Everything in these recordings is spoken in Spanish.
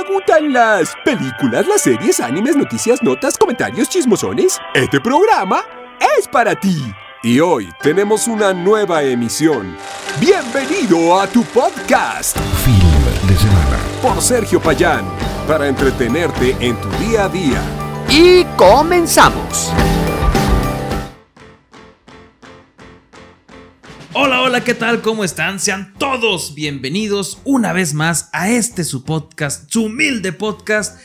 ¿Te gustan las películas, las series, animes, noticias, notas, comentarios, chismosones? Este programa es para ti. Y hoy tenemos una nueva emisión. Bienvenido a tu podcast. Film de semana. Por Sergio Payán. Para entretenerte en tu día a día. Y comenzamos. Hola, hola, ¿qué tal? ¿Cómo están? Sean todos bienvenidos una vez más a este su podcast, su humilde podcast,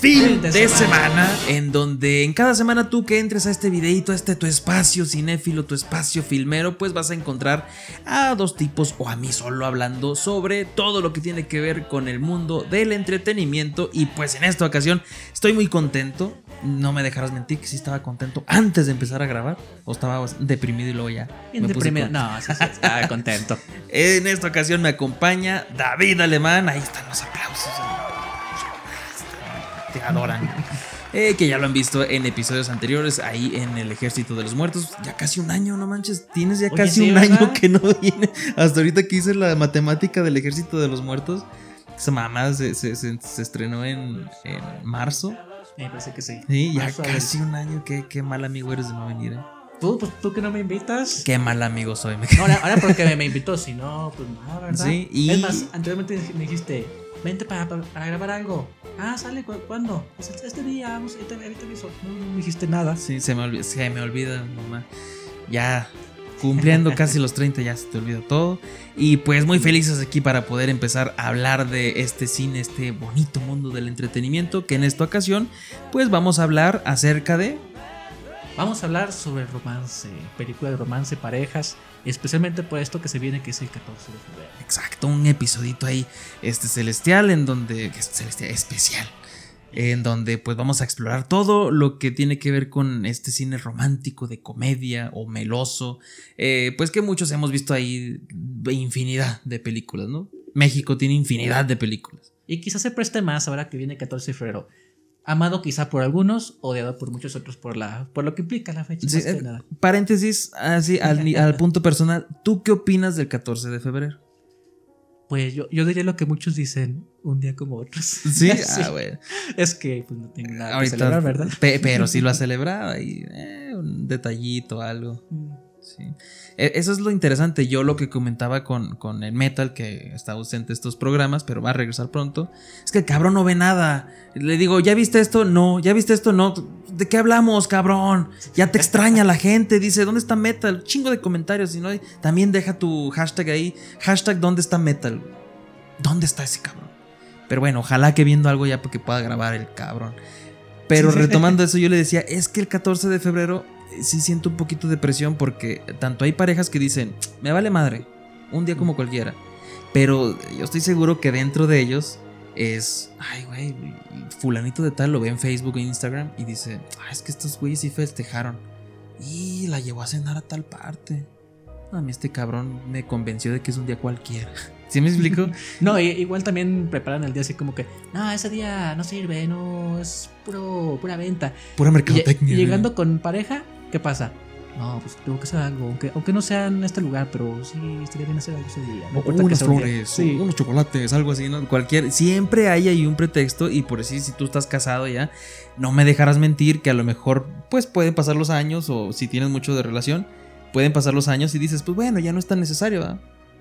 Fin de, semana. en donde en cada semana tú que entres a este videito, a este tu espacio cinéfilo, tu espacio filmero, pues vas a encontrar a dos tipos o a mí solo hablando sobre todo lo que tiene que ver con el mundo del entretenimiento y pues en esta ocasión estoy muy contento, no me dejarás mentir que sí estaba contento antes de empezar a grabar o estaba deprimido y luego ya. me deprimido, no, sí, sí, estaba contento. en esta ocasión me acompaña David Alemán, ahí están los aplausos te adoran. Eh, que ya lo han visto en episodios anteriores, ahí en el Ejército de los Muertos. Ya casi un año, no manches. Tienes ya casi un año que no viene. Hasta ahorita que hice la matemática del Ejército de los Muertos. Esa mamá se, estrenó en, marzo. Me parece que sí. Sí, ya casi un año. Qué, qué mal amigo eres de no venir, eh. Tú, pues tú que no me invitas. Qué mal amigo soy. ahora, ahora porque me, invitó, si no, pues nada, ¿verdad? Sí, y... Es más, anteriormente me dijiste, vente para, para, grabar algo. Ah, sale, ¿cuándo? Pues este, este día, vamos, ahorita, aviso. No, no, me dijiste nada. Sí, se me, olvida, se me olvida, mamá. Ya cumpliendo casi los 30 ya se te olvida todo. Y pues muy felices aquí para poder empezar a hablar de este cine, este bonito mundo del entretenimiento, que en esta ocasión pues vamos a hablar acerca de Vamos a hablar sobre romance, película de romance, parejas, especialmente por esto que se viene que es el 14 de febrero. Exacto, un episodito ahí este celestial en donde celestial especial en donde pues vamos a explorar todo lo que tiene que ver con este cine romántico de comedia o meloso, eh, pues que muchos hemos visto ahí infinidad de películas, ¿no? México tiene infinidad de películas. Y quizás se preste más ahora que viene el 14 de febrero amado quizá por algunos, odiado por muchos otros por la por lo que implica la fecha. Eh, paréntesis, así al, punto personal, ¿tú qué opinas del 14 de febrero? Pues yo, yo diría lo que muchos dicen, un día como otros. Sí, Ah, bueno. Es que pues no tengo nada que celebrar, ¿verdad? pero sí lo ha celebrado y eh, un detallito, algo. Sí. E, eso es lo interesante. Yo lo que comentaba con, con, el Metal, que está ausente estos programas, pero va a regresar pronto, es que el cabrón no ve nada. Le digo, ¿ya viste esto? No. ¿Ya viste esto? No. ¿De qué hablamos, cabrón? Ya te extraña la gente. Dice, ¿dónde está Metal? Chingo de comentarios. Y no, también deja tu hashtag ahí. Hashtag, ¿dónde está Metal? ¿Dónde está ese cabrón? Pero bueno, ojalá que viendo algo ya porque pueda grabar el cabrón. Pero retomando eso, yo le decía, es que el 14 de febrero sí siento un poquito de presión porque tanto hay parejas que dicen, me vale madre, un día como cualquiera. Pero yo estoy seguro que dentro de ellos es, ay, güey, fulanito de tal lo ve en Facebook e Instagram y dice, ah, es que estos güeyes sí festejaron. Y la llevó a cenar a tal parte. A mí este cabrón me convenció de que es un día cualquiera. ¿Sí me explico? no, igual también preparan el día así como que, no, ese día no sirve, no, es puro, pura venta. Pura mercadotecnia. Llegando con pareja, ¿qué pasa? No, pues tengo que hacer algo, aunque, aunque no sea en este lugar, pero sí estaría bien hacer algo ese día. No unas flores, unos chocolates, algo así, ¿no? Cualquier, siempre hay ahí un pretexto y por decir, si tú estás casado ya, no me dejarás mentir que a lo mejor, pues pueden pasar los años o si tienes mucho de relación, pueden pasar los años y dices, pues bueno, ya no es tan necesario, ¿verdad?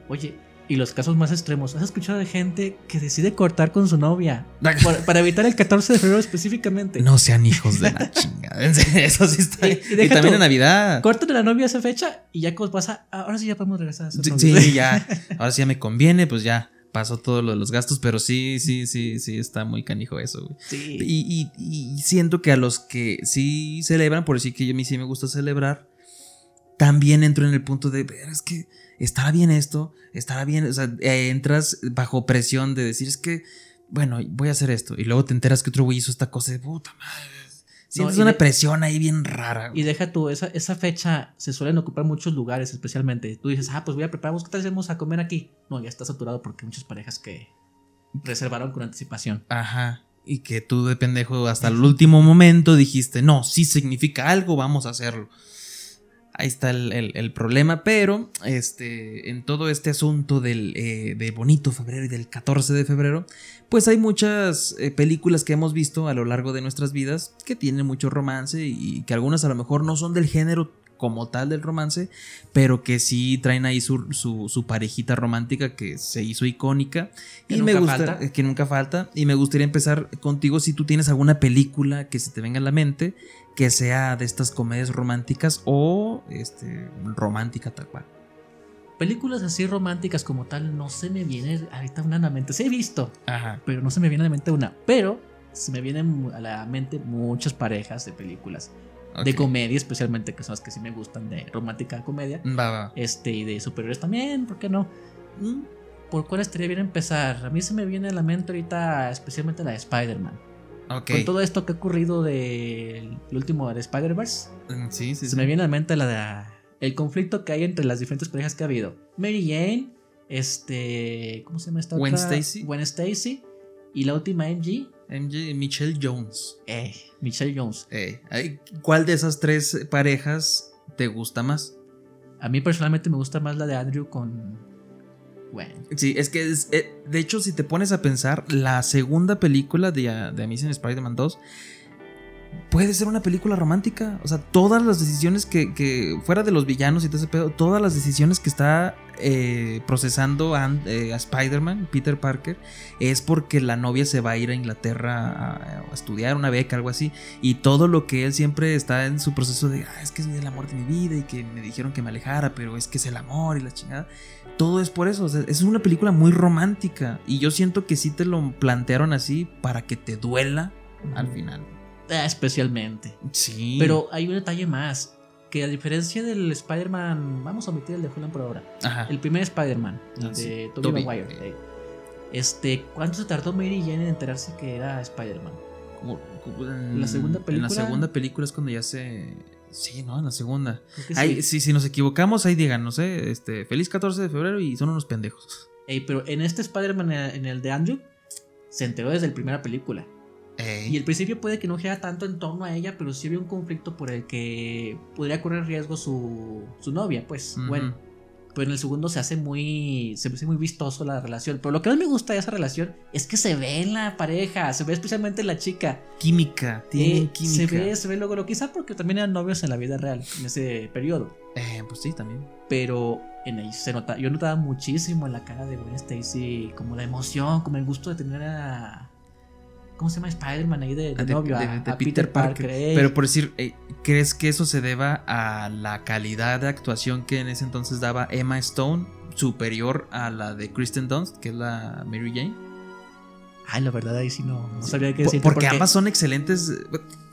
Oye, y los casos más extremos. ¿Has escuchado de gente que decide cortar con su novia? para evitar el 14 de febrero específicamente. No sean hijos de la chingada. Eso sí está. Y, y, también en Navidad. Cortan a la novia esa fecha y ya pasa. Ahora sí ya podemos regresar a sí, sí, ya. Ahora sí ya me conviene, pues ya pasó todo lo de los gastos, pero sí, sí, sí, sí, está muy canijo eso, güey. Sí. Y, y, siento que a los que sí celebran, por decir que a mí sí me gusta celebrar, también entro en el punto de, es que estará bien esto, estará bien, o sea, eh, entras bajo presión de decir, es que, bueno, voy a hacer esto, y luego te enteras que otro güey hizo esta cosa de puta madre. Sientes una presión ahí bien rara. Y deja tú, esa, esa fecha se suelen ocupar muchos lugares, especialmente. Tú dices, ah, pues voy a preparar, ¿qué tal hacemos a comer aquí? No, ya está saturado porque hay muchas parejas que reservaron con anticipación. Ajá. Y que tú de pendejo hasta el último momento dijiste, no, sí significa algo, vamos a hacerlo ahí está el, problema, pero este, en todo este asunto del eh, de bonito febrero y del 14 de febrero, pues hay muchas eh, películas que hemos visto a lo largo de nuestras vidas que tienen mucho romance y que algunas a lo mejor no son del género como tal del romance, pero que sí traen ahí su, su, parejita romántica que se hizo icónica y me gusta que nunca falta y me gustaría empezar contigo si tú tienes alguna película que se te venga a la mente que sea de estas comedias románticas o este romántica tal cual. Películas así románticas como tal no se me viene ahorita una a la mente. Sí he visto, pero no se me viene a la mente una. Pero se me vienen a la mente muchas parejas de películas de comedia, especialmente, que son las que sí me gustan, de romántica comedia. Este, y de superiores también, ¿por qué no? Mm, ¿Por cuál estaría bien empezar? A mí se me viene a la mente ahorita, especialmente la de Spider-Man. Con todo esto que ha ocurrido del último de Spider-Verse, mm, sí, se me viene a la mente la de, el conflicto que hay entre las diferentes parejas que ha habido. Mary Jane, este, ¿cómo se llama esta Gwen Stacy. Gwen Stacy y la última MG. MJ, Michelle Jones. Eh, Michelle Jones. Eh, ¿Cuál de esas tres parejas te gusta más? A mí personalmente me gusta más la de Andrew con Gwen. Sí, es que eh, de hecho si te pones a pensar, la segunda película de, de Amazing Spider-Man 2 puede ser una película romántica. O sea, todas las decisiones que, fuera de los villanos y todo ese pedo, todas las decisiones que está eh, procesando eh, a, Spider-Man, Peter Parker, es porque la novia se va a ir a Inglaterra a, estudiar una beca, algo así. Y todo lo que él siempre está en su proceso de, ah, es que es el amor de mi vida y que me dijeron que me alejara, pero es que es el amor y la chingada. Todo es por eso. es una película muy romántica. Y yo siento que sí te lo plantearon así para que te duela al final. Ah, especialmente. Sí. Pero hay un detalle más. Que a diferencia del Spider-Man, vamos a omitir el de Holland por ahora. Ajá. El primer Spider-Man, ah, de Tobey Maguire. Este, ¿cuánto se tardó Mary Jane en enterarse que era Spider-Man? En la segunda película. En la segunda película es cuando ya se. Sí, no, en la segunda. sí. si, nos equivocamos, ahí digan, no sé, este, feliz 14 de febrero y son unos pendejos. Ey, pero en este Spider-Man, en el de Andrew, se enteró desde la primera película. Y el principio puede que no gira tanto en torno a ella, pero sí había un conflicto por el que podría correr riesgo su, su novia, pues, bueno. Pero en el segundo se hace muy. Se hace muy vistoso la relación. Pero lo que más me gusta de esa relación es que se ve en la pareja. Se ve especialmente en la chica. Química. Tiene eh, química. Se ve, se ve luego. Quizá porque también eran novios en la vida real. En ese periodo. Eh, pues sí, también. Pero en ahí se nota. Yo notaba muchísimo en la cara de Gwen Stacy. Como la emoción, como el gusto de tener a ¿Cómo se llama Spider-Man ahí de, novio? De, Peter, Parker. Pero por decir, eh, ¿crees que eso se deba a la calidad de actuación que en ese entonces daba Emma Stone, superior a la de Kristen Dunst, que es la Mary Jane? Ay, la verdad ahí sí no, sabía qué decir. Porque, ambas son excelentes.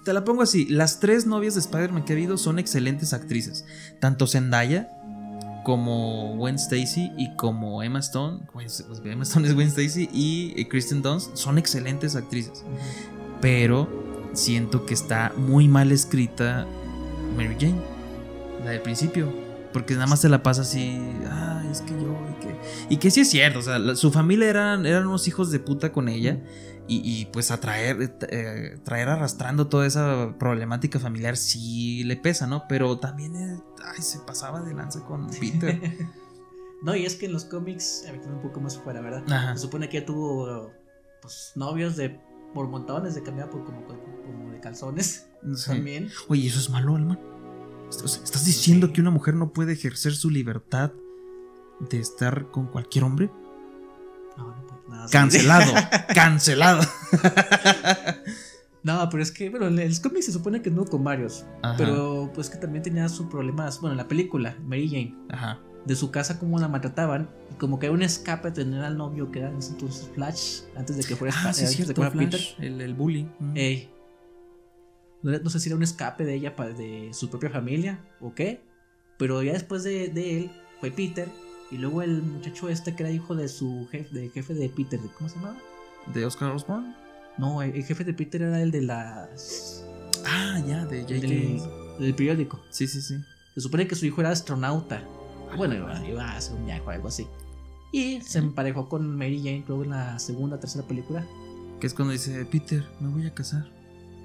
Te la pongo así: las tres novias de Spider-Man que ha habido son excelentes actrices. Tanto Zendaya como Gwen Stacy y como Emma Stone, pues, Emma Stone es Gwen Stacy y Kristen Dunst son excelentes actrices. Pero siento que está muy mal escrita Mary Jane, la del principio. Porque nada más se la pasa así, ah, es que yo, y que, y que sí es cierto, o sea, su familia eran, eran unos hijos de puta con ella. Y, pues atraer, eh, traer arrastrando toda esa problemática familiar sí le pesa, ¿no? Pero también eh, ay, se pasaba de lanza con Peter. no, y es que en los cómics, un poco más fuera, ¿verdad? Se supone que tuvo pues novios de por montones de cambiar por como, como de calzones también. Oye, eso es malo, Alman. ¿Estás diciendo que una mujer no puede ejercer su libertad de estar con cualquier hombre? No, no nada. Cancelado, cancelado. No, pero es que, bueno, el cómic se supone que no con varios. Pero pues que también tenía sus problemas. Bueno, en la película, Mary Jane. Ajá. De su casa, cómo la maltrataban. Y como que era un escape tener al novio que era en ese entonces Flash. Antes de que fuera, ah, sí, de que fuera Peter. El, el bully. Ey. No, sé si era un escape de ella, de su propia familia o qué. Pero ya después de, de él fue Peter. Y luego el muchacho este que era hijo de su jefe, de jefe de Peter, ¿cómo se llamaba? ¿De Oscar Osborne? No, el, jefe de Peter era el de las. Ah, ya, de J.K. Del, periódico. Sí, sí, sí. Se supone que su hijo era astronauta. Ah, bueno, iba, a hacer un viaje o algo así. Y se emparejó con Mary Jane, luego en la segunda, tercera película. Que es cuando dice: Peter, me voy a casar.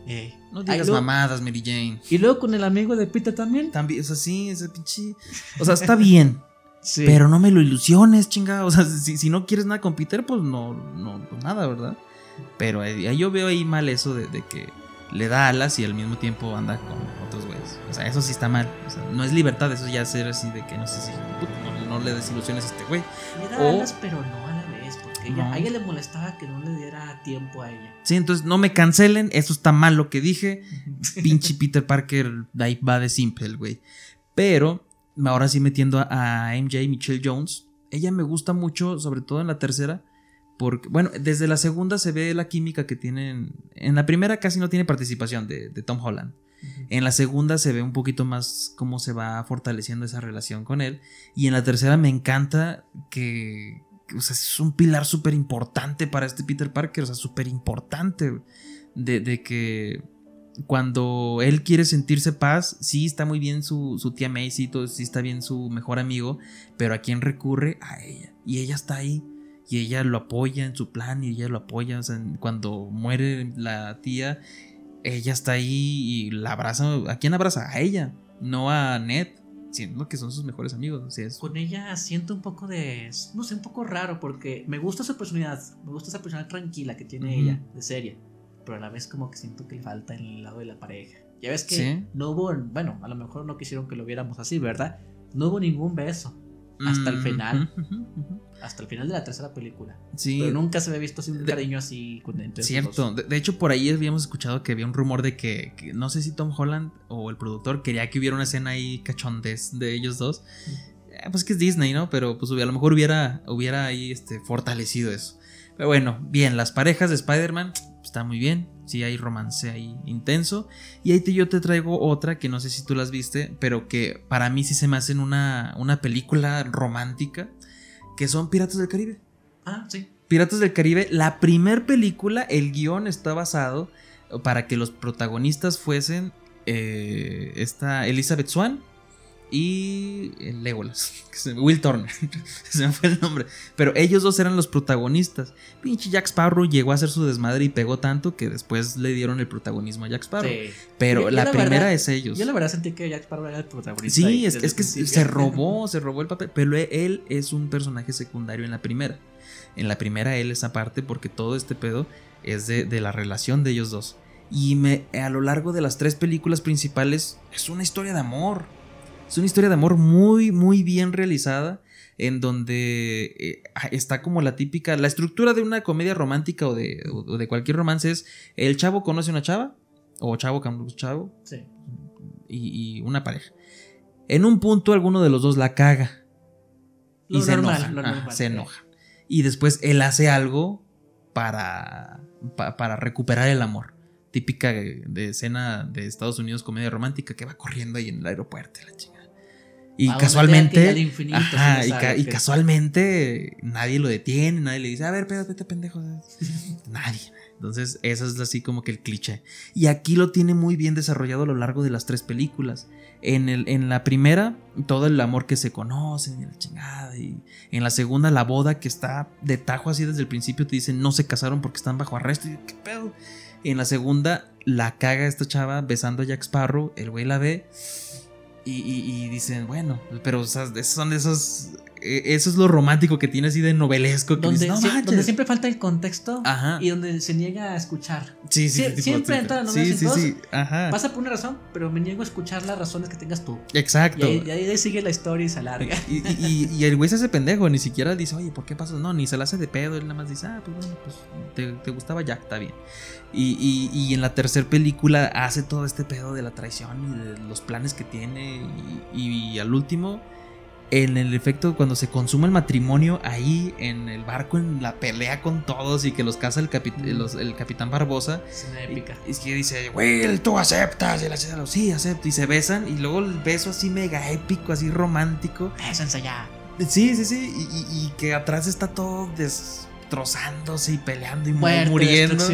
Eh. No digas mamadas, Mary Jane. Y luego con el amigo de Peter también. También, o sea, sí, ese pinche. O sea, está bien. Pero no me lo ilusiones, chinga. O sea, si, no quieres nada con Peter, pues no, no, pues nada, ¿verdad? Pero yo veo ahí mal eso de, que le da alas y al mismo tiempo anda con otros güeyes. O sea, eso sí está mal. O sea, no es libertad, eso ya ser así de que no sé si no, le des ilusiones a este güey. Le da alas, pero no a la vez, porque a ella le molestaba que no le diera tiempo a ella. Sí, entonces no me cancelen, eso está mal lo que dije. Pinche Peter Parker, ahí va de simple, güey. Pero ahora sí metiendo a, MJ, Michelle Jones, ella me gusta mucho, sobre todo en la tercera, porque, bueno, desde la segunda se ve la química que tienen. En la primera casi no tiene participación de, Tom Holland. En la segunda se ve un poquito más cómo se va fortaleciendo esa relación con él. Y en la tercera me encanta que, o sea, es un pilar súper importante para este Peter Parker, o sea, súper importante. De, de que cuando él quiere sentirse paz, sí está muy bien su, su tía Macy, todo, sí está bien su mejor amigo, pero ¿a quién recurre? A ella. Y ella está ahí. Y ella lo apoya en su plan y ella lo apoya. O sea, cuando muere la tía, ella está ahí y la abraza. ¿A quién abraza? A ella, no a Ned siendo que son sus mejores amigos. es... Con ella siento un poco de, no sé, un poco raro porque me gusta su personalidad, me gusta esa personalidad tranquila que tiene ella, de serie pero a la vez como que siento que le falta en el lado de la pareja. Ya ves que no hubo, bueno, a lo mejor no quisieron que lo viéramos así, ¿verdad? No hubo ningún beso hasta el mm, final. Hasta el final de la tercera película. Sí. Pero nunca se había visto así un cariño así con Cierto. De, hecho, por ahí habíamos escuchado que había un rumor de que, no sé si Tom Holland o el productor quería que hubiera una escena ahí cachondez de ellos dos. Eh, pues que es Disney, ¿no? Pero pues a lo mejor hubiera, hubiera ahí este, fortalecido eso. Pero bueno, bien, las parejas de Spider-Man está muy bien. Sí, hay romance ahí intenso. Y ahí te, yo te traigo otra que no sé si tú las viste, pero que para mí sí se me hacen una, una película romántica, que son Piratas del Caribe. Ah, sí. Piratas del Caribe, la primer película, el guion está basado para que los protagonistas fuesen eh, esta Elizabeth Swan y Legolas, Will Turner, se me fue el nombre, pero ellos dos eran los protagonistas. Pinche Jack Sparrow llegó a hacer su desmadre y pegó tanto que después le dieron el protagonismo a Jack Sparrow. Pero la, primera es ellos. Yo la verdad sentí que Jack Sparrow era el protagonista. Sí, es, que se robó, se robó el papel, pero él es un personaje secundario en la primera. En la primera él es aparte porque todo este pedo es de, de la relación de ellos dos. Y me, a lo largo de las tres películas principales es una historia de amor es una historia de amor muy, muy bien realizada, en donde eh, está como la típica, la estructura de una comedia romántica o de, de cualquier romance es el chavo conoce a una chava, o chavo a chavo, sí. y, una pareja. En un punto alguno de los dos la caga. y se enoja. se enoja. Y después él hace algo para, para recuperar el amor típica de, escena de Estados Unidos, comedia romántica, que va corriendo ahí en el aeropuerto, la chica. Y casualmente. y, casualmente nadie lo detiene, nadie le dice, a ver, espérate, pendejo. nadie. Entonces, eso es así como que el cliché. Y aquí lo tiene muy bien desarrollado a lo largo de las tres películas. En, el, en la primera, todo el amor que se conocen y la chingada. Y en la segunda, la boda que está de tajo así desde el principio. Te dicen no se casaron porque están bajo arresto. Y qué pedo. En la segunda, la caga esta chava besando a Jack Sparrow. El güey la ve y, dicen, bueno, pero son de esos e, eso es lo romántico que tiene así de novelesco. donde, donde, siempre falta el contexto y donde se niega a escuchar. Sí, sí, siempre en todas las novelas sí, sí, sí. Ajá. Pasa por una razón, pero me niego a escuchar las razones que tengas tú. Exacto. Y ahí, sigue la historia y se alarga. Y, el güey se hace pendejo, ni siquiera dice, oye, ¿por qué pasa? No, ni se la hace de pedo, él nada más dice, ah, pues bueno, pues te, te gustaba Jack, está bien. Y, en la tercera película hace todo este pedo de la traición y de los planes que tiene. y al último en el efecto cuando se consuma el matrimonio ahí en el barco en la pelea con todos y que los casa el, el capitán Barbosa es una épica. y, que dice Will tú aceptas y la sí acepto y se besan y luego el beso así mega épico así romántico. Bésense ya. Sí sí sí y, que atrás está todo destrozándose y peleando y muriendo.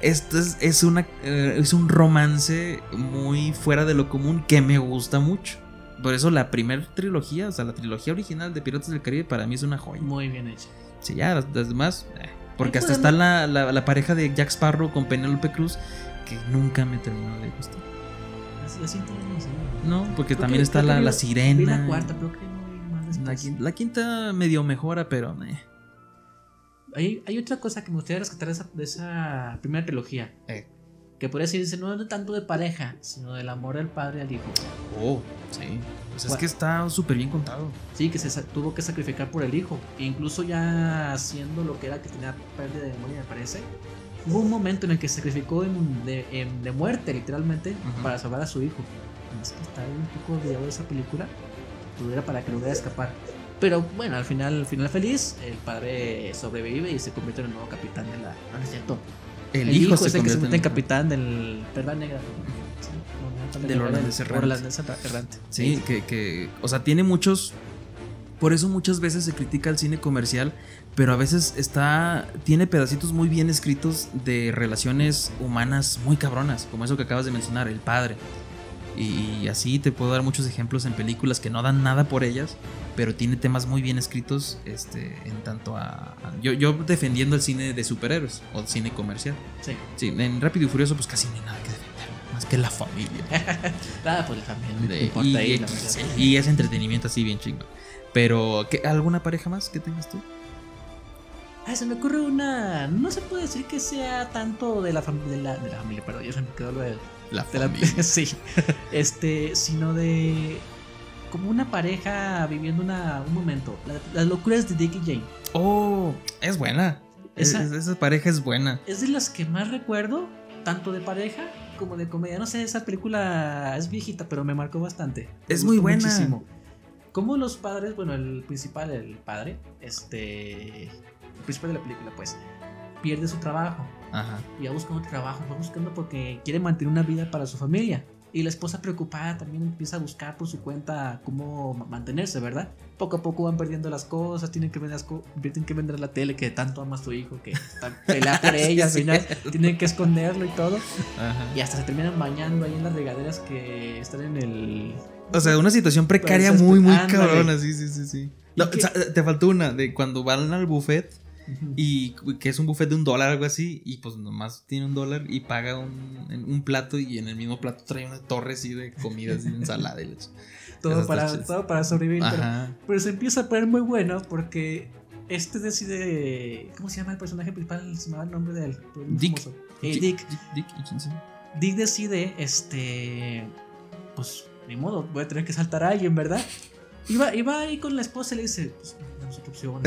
esto es, es una eh, es un romance muy fuera de lo común que me gusta mucho por eso la primera trilogía, o sea, la trilogía original de Piratas del Caribe para mí es una joya. Muy bien hecha. Sí, ya, las, demás. Eh, porque hasta está la, la, pareja de Jack Sparrow con Penelope Cruz. que nunca me terminó de gustar. Así, así no, porque también está la, la, sirena. la cuarta, pero que no la, quinta, la quinta medio mejora, pero. Eh. Hay, hay, otra cosa que me gustaría rescatar de esa, de esa primera trilogía. Eh. Que podría decirse no tanto de pareja, sino del amor del padre al hijo. Oh, sí. Pues es que está súper bien contado. Sí, que se tuvo que sacrificar por el hijo. E incluso ya haciendo lo que era que tenía pérdida de memoria, me parece. Hubo un momento en el que se sacrificó de, muerte, literalmente, para salvar a su hijo. Es que está un poco de esa película. Tuviera para que lograra escapar. Pero bueno, al final, al final feliz, el padre sobrevive y se convierte en el nuevo capitán de la. No, es cierto. El, hijo, se es el que se convierte en capitán del Perla Negra. del holandés errante. Sí, que, que, o sea, tiene muchos. Por eso muchas veces se critica el cine comercial, pero a veces está. Tiene pedacitos muy bien escritos de relaciones humanas muy cabronas, como eso que acabas de mencionar, el padre. Y, así te puedo dar muchos ejemplos en películas que no dan nada por ellas, pero tiene temas muy bien escritos este, en tanto a... yo, yo, defendiendo el cine de superhéroes o el cine comercial. Sí. Sí, en Rápido y Furioso pues casi no hay nada que defender, más que la familia. nada, pues la familia. y, y, es entretenimiento así bien chingo. Pero, ¿qué, ¿alguna pareja más que tengas tú? Ah, se me ocurre una. No se puede decir que sea tanto de la, familia de la, de la familia, perdón, yo se me quedó lo de la sí. Este, sino de como una pareja viviendo una, un momento. las locuras de Dick y Jane. Oh, es buena. Esa, esa pareja es buena. Es de las que más recuerdo, tanto de pareja como de comedia. No sé, esa película es viejita, pero me marcó bastante. es muy buena. Muchísimo. Como los padres, bueno, el principal, el padre, este. El principal de la película, pues, pierde su trabajo Ajá. Y va buscando trabajo, va buscando porque quiere mantener una vida para su familia. Y la esposa preocupada también empieza a buscar por su cuenta cómo mantenerse, ¿verdad? Poco a poco van perdiendo las cosas, tienen que vender, tienen que vender la tele que tanto ama a su hijo, que pelea por ella, al final tienen que esconderlo y todo. Y hasta se terminan bañando ahí en las regaderas que están en el... O sea, una situación precaria muy, muy cabrona, sí, sí, sí, sí. te faltó una, de cuando van al buffet y que es un buffet de un dólar, algo así, y pues nomás tiene un dólar y paga un, un plato y en el mismo plato trae una torre así de comida, así de ensalada y todo, para, todo para sobrevivir. Pero, se empieza a poner muy bueno porque este decide. ¿Cómo se llama el personaje principal? Se me va el nombre de él. Dick. Eh, Dick. Dick. Dick, decide, este. Pues, ni modo, voy a tener que saltar a alguien, ¿verdad? Iba, iba ahí con la esposa y le dice: Pues, no sé qué opción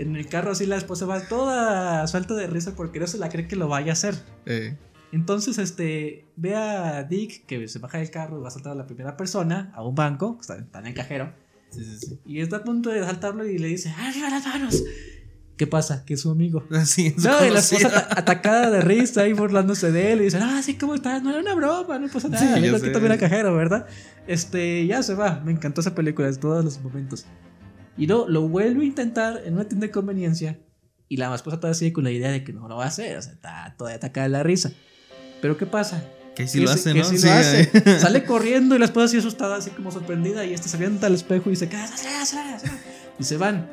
en el carro así la esposa va toda suelta de risa porque no se la cree que lo vaya a hacer. Eh. Entonces, este, ve a Dick que se baja del carro y va a saltar a la primera persona, a un banco, está, en el cajero. Sí, sí, sí. Y está a punto de saltarlo y le dice, ¡arriba las manos! ¿Qué pasa? Que es su amigo. Sí, no, y la esposa atacada de risa ahí burlándose de él y dice, ah, sí, ¿cómo estás? No era una broma, no pasa nada. Sí, aquí también a cajero, ¿verdad? Este, ya se va. Me encantó esa película, en todos los momentos. Y luego lo vuelve a intentar en una tienda de conveniencia. Y la esposa todavía sigue con la idea de que no lo va a hacer. O sea, está todavía atacada de la risa. Pero ¿qué pasa? Que si lo hace, ¿no? sí, lo hace. Sale corriendo y la esposa así asustada, así como sorprendida. Y este se avienta al espejo y dice, Y se van.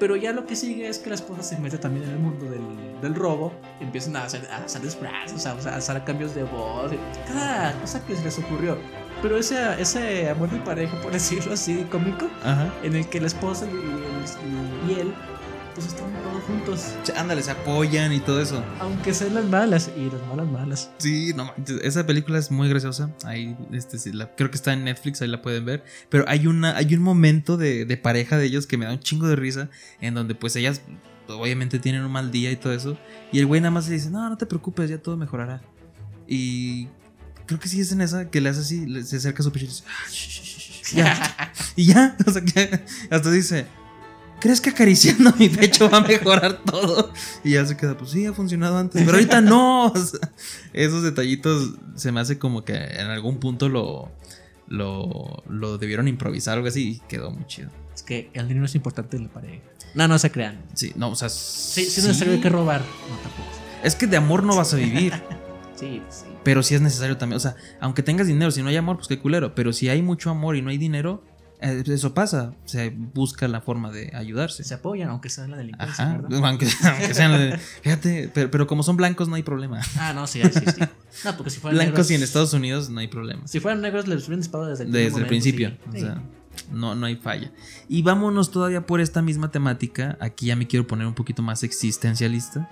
Pero ya lo que sigue es que la esposa se mete también en el mundo del, del robo. Empiezan a hacer, a hacer disfraces, a, a hacer cambios de voz. Cada cosa que se les ocurrió. Pero ese, ese amor de pareja, por decirlo así, cómico, en el que la esposa y, él, pues están todos juntos. Ándale, se apoyan y todo eso. Aunque sean las malas y las malas malas. Sí, no esa película es muy graciosa. Ahí, este, creo que está en Netflix, ahí la pueden ver. Pero hay, una, hay un momento de, de pareja de ellos que me da un chingo de risa, en donde pues ellas obviamente tienen un mal día y todo eso. Y el güey nada más le dice, no, no te preocupes, ya todo mejorará. Y creo que sí es en esa que le hace así, se acerca a su pecho y dice, ah, ya. y ya, o sea, que hasta dice, ¿crees que acariciando mi pecho va a mejorar todo? Y ya se queda, pues sí, ha funcionado antes, pero ahorita no. esos detallitos se me hace como que en algún punto lo, lo, lo debieron improvisar o algo así y quedó muy chido. Es que el dinero es importante en la pareja. No, no se crean. Sí, no, o sea. Sí, sí, es necesario que robar. No, tampoco. Es que de amor no vas a vivir. sí, sí. Pero si es necesario también. O sea, aunque tengas dinero, si no hay amor, pues qué culero. Pero si hay mucho amor y no hay dinero, Eh, eso pasa, se busca la forma de ayudarse. Se apoyan, aunque sea en la delincuencia. ¿verdad? Aunque, sean la Fíjate, pero, como son blancos no hay problema. Ah, no, sí, sí, sí. No, porque si fueran blancos y en Estados Unidos no hay problema. Si fueran negros les hubieran disparado desde el, desde el principio. O sea, no, no hay falla. Y vámonos todavía por esta misma temática. Aquí ya me quiero poner un poquito más existencialista.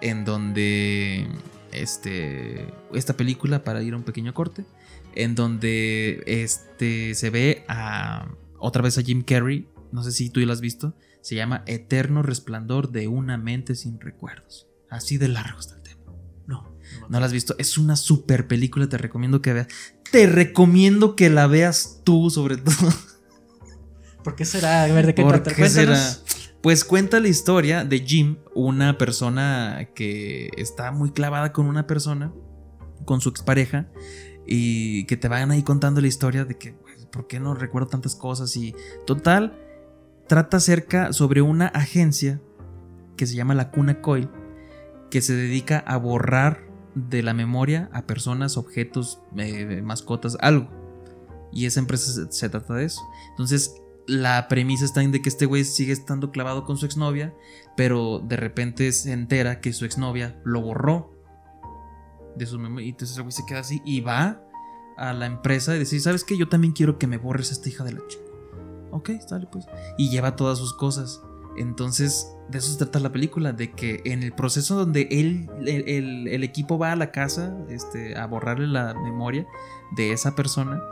En donde este, esta película, para ir a un pequeño corte, en donde este, se ve a otra vez a Jim Carrey, no sé si tú ya lo has visto, se llama Eterno Resplandor de una mente sin recuerdos. Así de largo está el tema. No. No, la has visto. Es una super película, te recomiendo que veas. Te recomiendo que la veas tú, sobre todo. ¿Por qué será? A ver, ¿de qué trata? Será? Pues cuenta la historia de Jim, una persona que está muy clavada con una persona, con su expareja, y que te vayan ahí contando la historia de que, ¿por qué no recuerdo tantas cosas? Y total, trata acerca sobre una agencia que se llama la Cuna Coil, que se dedica a borrar de la memoria a personas, objetos, eh, mascotas, algo. Y esa empresa se, trata de eso. Entonces, la premisa está en de que este güey sigue estando clavado con su exnovia, pero de repente se entera que su exnovia lo borró de su memoria. Y entonces el güey se queda así y va a la empresa y dice, ¿sabes qué? Yo también quiero que me borres esta hija de la chica. Ok, sale pues. Y lleva todas sus cosas. Entonces, de eso se trata la película, de que en el proceso donde él, el, equipo va a la casa este, a borrarle la memoria de esa persona,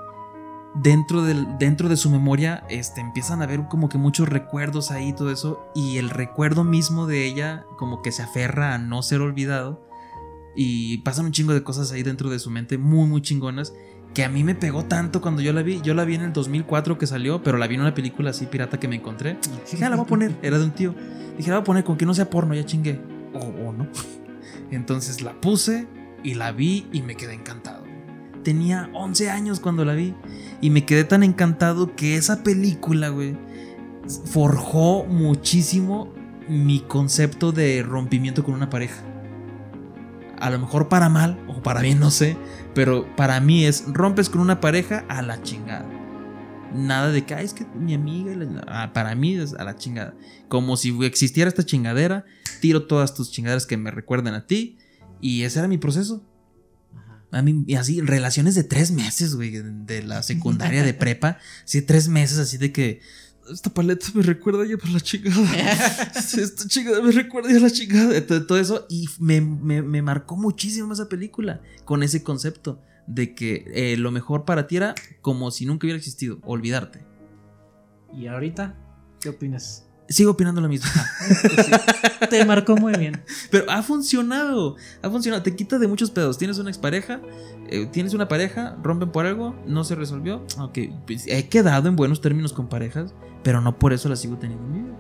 dentro, del, dentro de su memoria este, empiezan a ver como que muchos recuerdos ahí, todo eso, y el recuerdo mismo de ella como que se aferra a no ser olvidado y pasan un chingo de cosas ahí dentro de su mente muy, muy chingonas. Que a mí me pegó tanto cuando yo la vi. Yo la vi en el 2004 que salió, pero la vi en una película así pirata que me encontré. Dije, ah, la voy a poner. Era de un tío. Dije, la voy a poner con que no sea porno, ya chingué. O, no. Entonces la puse y la vi y me quedé encantado. Tenía 11 años cuando la vi. Y me quedé tan encantado que esa película, güey, forjó muchísimo mi concepto de rompimiento con una pareja a lo mejor para mal o para bien, no sé, pero para mí es rompes con una pareja a la chingada. Nada de que, es que mi amiga, ah, para mí es a la chingada. Como si existiera esta chingadera, tiro todas tus chingaderas que me recuerden a ti y ese era mi proceso. A mí, y así, relaciones de tres meses, güey, de la secundaria, de prepa, sí, tres meses así de que esta paleta me recuerda ya por la chingada. esta chingada me recuerda ya la chingada. Todo, todo eso. Y me, marcó muchísimo esa película con ese concepto de que eh, lo mejor para ti era como si nunca hubiera existido, olvidarte. ¿Y ahorita? ¿Qué opinas? Sigo opinando lo mismo. Te marcó muy bien. Pero ha funcionado. Ha funcionado. Te quita de muchos pedos. Tienes una expareja. Eh, tienes una pareja. Rompen por algo. No se resolvió. Ok. Pues, he quedado en buenos términos con parejas. Pero no por eso la sigo teniendo en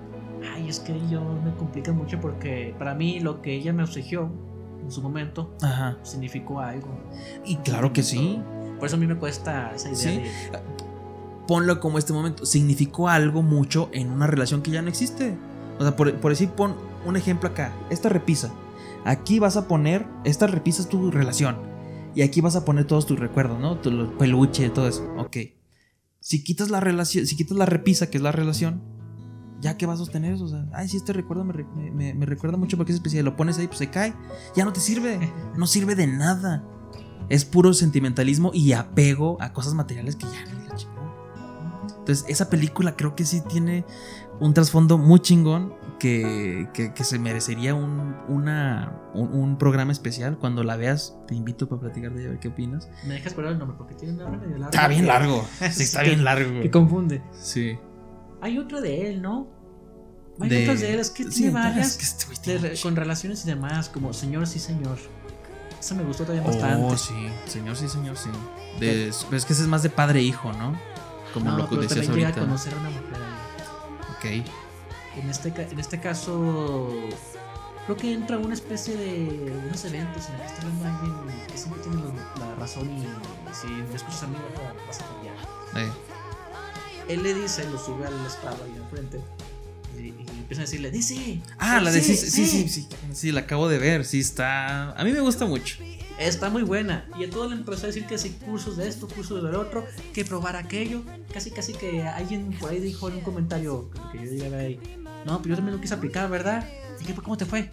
Ay, es que yo me complica mucho porque para mí lo que ella me exigió en su momento significó algo. Y claro que sí. Por eso a mí me cuesta esa idea. Ponlo como este momento. Significó algo mucho en una relación que ya no existe. O sea, por, decir, pon un ejemplo acá. Esta repisa. Aquí vas a poner. Esta repisa es tu relación. Y aquí vas a poner todos tus recuerdos, ¿no? Tu peluche, todo eso. Ok. Si quitas la relación, si quitas la repisa, que es la relación, ya que vas a sostener o sea, ay, si este recuerdo me, recuerda mucho porque es especial, lo pones ahí, pues se cae, ya no te sirve, no sirve de nada. Es puro sentimentalismo y apego a cosas materiales que ya Entonces, esa película creo que sí tiene un trasfondo muy chingón que, se merecería un, una, un, programa especial. Cuando la veas, te invito para platicar de ella, a ver qué opinas. Me dejas poner el nombre porque tiene un nombre medio largo. Está bien largo. Sí, está bien largo. Que confunde. Sí. Hay otra de él, ¿no? Hay otras de él, es que tiene varias este con relaciones y demás, como Señor sí, Señor. Esa me gustó también bastante. Oh, sí, Señor sí, Señor sí. De, es que ese es más de padre e ¿no? Como no, lo que decías ahorita. a conocer a una mujer ahí. Ok. En este, en este caso, creo que entra una especie de unos eventos en el que está hablando alguien que siempre tiene la razón y si me escuchas a mí vas a cambiar. Eh. Él le dice, lo sube al estrado ahí enfrente. Y, y empieza a decirle, dice. Ah, la de sí, sí, sí, sí, sí, la acabo de ver, sí está. A mí me gusta mucho. Está muy buena. Y a todo le empezó a decir que si cursos de esto, cursos del otro, que probar aquello. Casi, casi que alguien por ahí dijo en un comentario que yo diga ahí. No, pero yo también lo quise aplicar, ¿verdad? ¿Y qué, cómo te fue?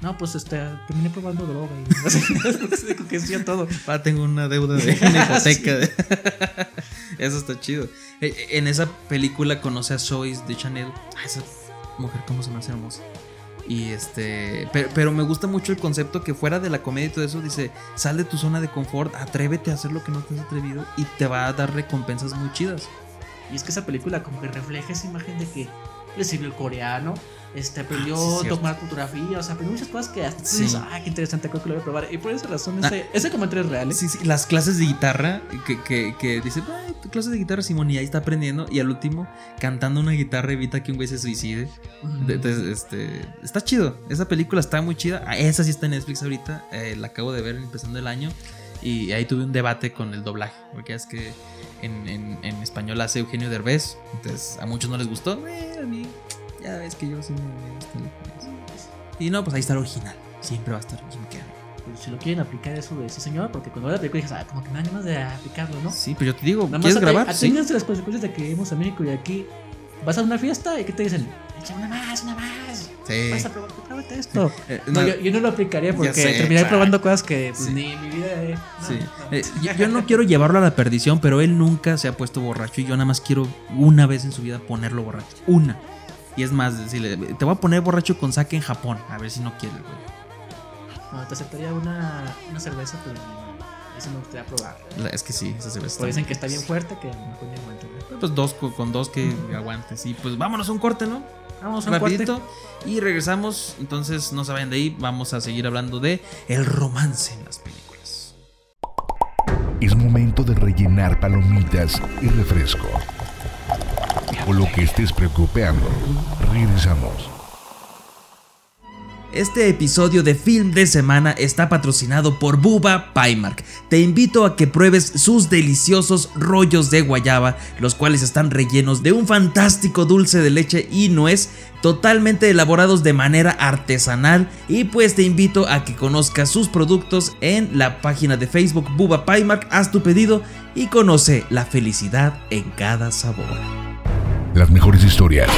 No, pues este, terminé probando droga y no sé, que hacía todo. Ah, tengo una deuda de hipoteca. Eso está chido. Eh, en esa película conoce a Zoe de Chanel. Ah, esa mujer, ¿cómo se me hace hermosa? Y este. Pero, me gusta mucho el concepto que fuera de la comedia y todo eso, dice: sal de tu zona de confort, atrévete a hacer lo que no te has atrevido y te va a dar recompensas muy chidas. Y es que esa película como que refleja esa imagen de que le sirvió el coreano, este, aprendió a ah, tomar fotografía, o sea, aprendió muchas cosas que hasta sí. dices, ah, qué interesante, creo que lo voy a probar. Y por esa razón, ese, ah. ese comentario es real. ¿eh? Sí, sí, las clases de guitarra, que, que, que dice, ay, tu clase de guitarra, Simón, y ahí está aprendiendo, y al último, cantando una guitarra evita que un güey se suicide. Entonces, este, está chido, esa película está muy chida, ah, esa sí está en Netflix ahorita, eh, la acabo de ver empezando el año, y ahí tuve un debate con el doblaje, porque es que en, en, en español hace Eugenio Derbez, entonces a muchos no les gustó, eh, a mí ya ves que yo sí me Y no, pues ahí está el original. Siempre va a estar. Pues si lo quieren aplicar eso de sí, señor, porque cuando la película dices, ah, como que me dan ganas de aplicarlo, ¿no? Sí, pero yo te digo, Nada ¿quieres grabar? Sí. las consecuencias de que vivimos a México y aquí vas a una fiesta y ¿qué te dicen? Echa una más, una más. Sí. Vas a probar, pruébate esto. Eh, no, yo, no lo aplicaría porque terminaría probando cosas que pues, ni en mi vida sí. Eh, yo, no quiero llevarlo a la perdición, pero él nunca se ha puesto borracho y yo nada más quiero una vez en su vida ponerlo borracho. Una. Y es más, decirle, te voy a poner borracho con saque en Japón, a ver si no quiere, güey. No, te aceptaría una, una cerveza, pero eso me gustaría probar. es que sí, esa cerveza. Pues dicen que está bien fuerte, que no puede aguante. Pues dos con dos que aguantes. Y pues vámonos a un corte, ¿no? Vamos a un Rapidito. Corte. Y regresamos. Entonces no se vayan de ahí. Vamos a seguir hablando de el romance en las películas. Es momento de rellenar palomitas y refresco o lo que estés preocupando. Regresamos. Este episodio de Film de Semana está patrocinado por Buba Primark. Te invito a que pruebes sus deliciosos rollos de guayaba, los cuales están rellenos de un fantástico dulce de leche y nuez, totalmente elaborados de manera artesanal. Y pues te invito a que conozcas sus productos en la página de Facebook Buba Primark. Haz tu pedido y conoce la felicidad en cada sabor las mejores historias.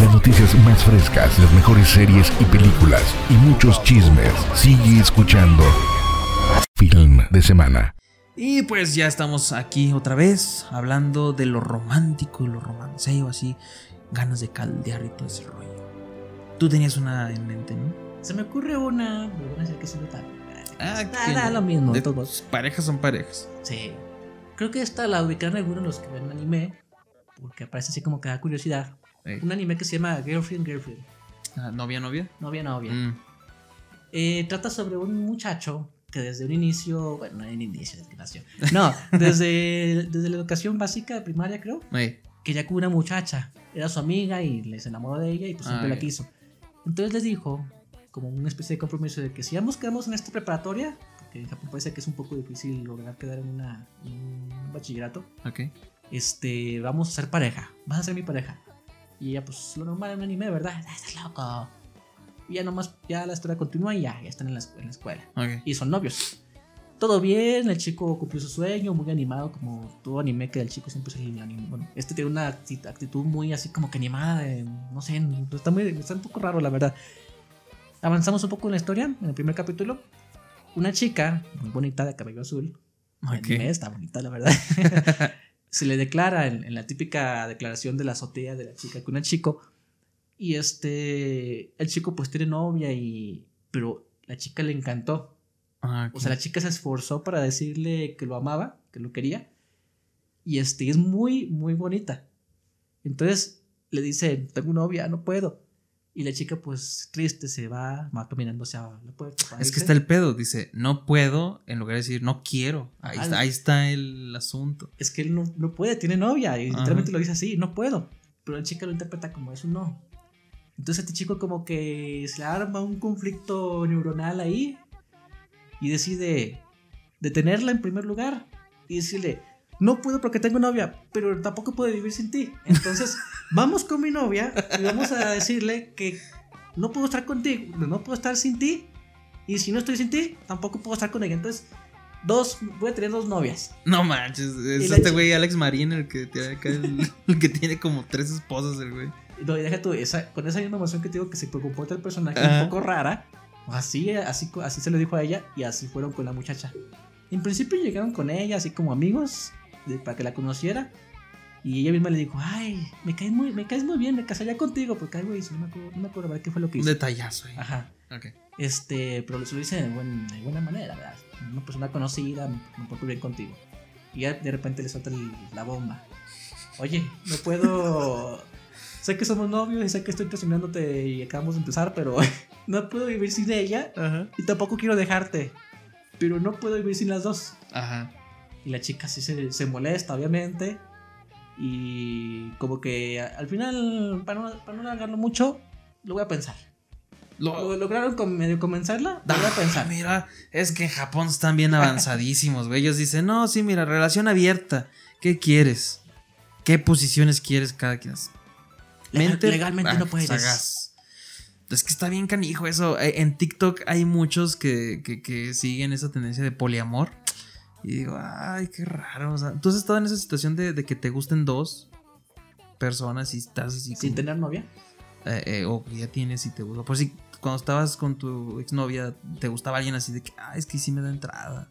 Las noticias más frescas, las mejores series y películas y muchos chismes. Sigue escuchando Film de Semana. Y pues ya estamos aquí otra vez hablando de lo romántico y lo romanceo, así, ganas de caldear y todo ese rollo. Tú tenías una en mente, ¿no? Se me ocurre una, pero van a que se me Ah, ah lo mismo, todos. Parejas son parejas. Sí. Creo que esta la ubicaron algunos de los que ven anime, porque aparece así como que da curiosidad. Un anime que se llama Girlfriend Girlfriend. Ah, ¿Novia, novia? Novia, novia. Mm. Eh, trata sobre un muchacho que desde un inicio, bueno, no en inicio de nació, no, desde, desde la educación básica de primaria creo, que ya con una muchacha, era su amiga y les enamoró de ella y pues siempre la quiso. Entonces les dijo, como una especie de compromiso de que si ambos quedamos en esta preparatoria, que en Japón ser que es un poco difícil lograr quedar en, una, un bachillerato. Ok. Este, vamos a ser pareja, vas a ser mi pareja. Y ella, pues lo normal en un anime, ¿verdad? Ah, estás loco. Y ya nomás, ya la historia continúa y ya, ya están en la, en la escuela. Okay. Y son novios. Todo bien, el chico cumplió su sueño, muy animado, como todo anime que el chico siempre es el anime. Bueno, este tiene una actitud muy así como que animada, no sé, está, muy, está un poco raro la verdad. Avanzamos un poco en la historia, en el primer capítulo una chica muy bonita de cabello azul. Okay. Está bonita, la verdad. se le declara en, la típica declaración de la azotea de la chica con el chico. Y este. El chico, pues tiene novia y. Pero la chica le encantó. Ah, o sea, la chica se esforzó para decirle que lo amaba, que lo quería. Y este, es muy, muy bonita. Entonces le dice: Tengo novia, no puedo. Y la chica, pues triste, se va, va caminando hacia la puerta. Es que está el pedo, dice, no puedo, en lugar de decir, no quiero. Ahí, está, ahí está el asunto. Es que él no, puede, tiene novia, y literalmente lo dice así, no puedo. Pero la chica lo interpreta como eso, no. Entonces este chico como que se arma un conflicto neuronal ahí y decide detenerla en primer lugar y decirle, no puedo porque tengo novia, pero tampoco puedo vivir sin ti. Entonces, vamos con mi novia y vamos a decirle que no puedo estar contigo, no puedo estar sin ti. Y si no estoy sin ti, tampoco puedo estar con ella. Entonces, dos, voy a tener dos novias. No manches, es este güey Alex Marín el que tiene acá el, que tiene como tres esposas el güey. No, y deja tú, esa, con esa misma emoción que te digo que se preocupó del personaje un poco rara, así, así, así se lo dijo a ella y así fueron con la muchacha. En principio llegaron con ella así como amigos para que la conociera. Y ella misma le dijo, ay, me caes muy, me caes muy bien, me casaría contigo, porque ay, güey, no me acuerdo, no me acuerdo qué fue lo que hizo. Un detallazo, eh. Ajá. Okay. Este, pero lo dice de, buena manera, ¿verdad? Una persona conocida, me porto bien contigo. Y ya de repente le suelta la bomba. Oye, no puedo. sé que somos novios y sé que estoy presionándote y acabamos de empezar, pero no puedo vivir sin ella y tampoco quiero dejarte. Pero no puedo vivir sin las dos. Ajá. Y la chica sí se, se molesta, obviamente. Y como que al final, para no, para no alargarlo mucho, lo voy a pensar. Lo, lograron medio comenzarla. Voy a ah, pensar. Mira, es que en Japón están bien avanzadísimos, güey. Ellos dicen, no, sí, mira, relación abierta. ¿Qué quieres? ¿Qué posiciones quieres cada quien? Mente, legalmente no puedes. Es que está bien canijo eso. Eh, en TikTok hay muchos que, que siguen esa tendencia de poliamor. Y digo, ay, qué raro. O sea, ¿tú has estado en esa situación de, que te gusten dos personas y estás así. ¿Sin tener novia? Eh, eh, o ya tienes y te gusta. Pues sí, cuando estabas con tu exnovia, te gustaba alguien así de que, ay, es que sí me da entrada.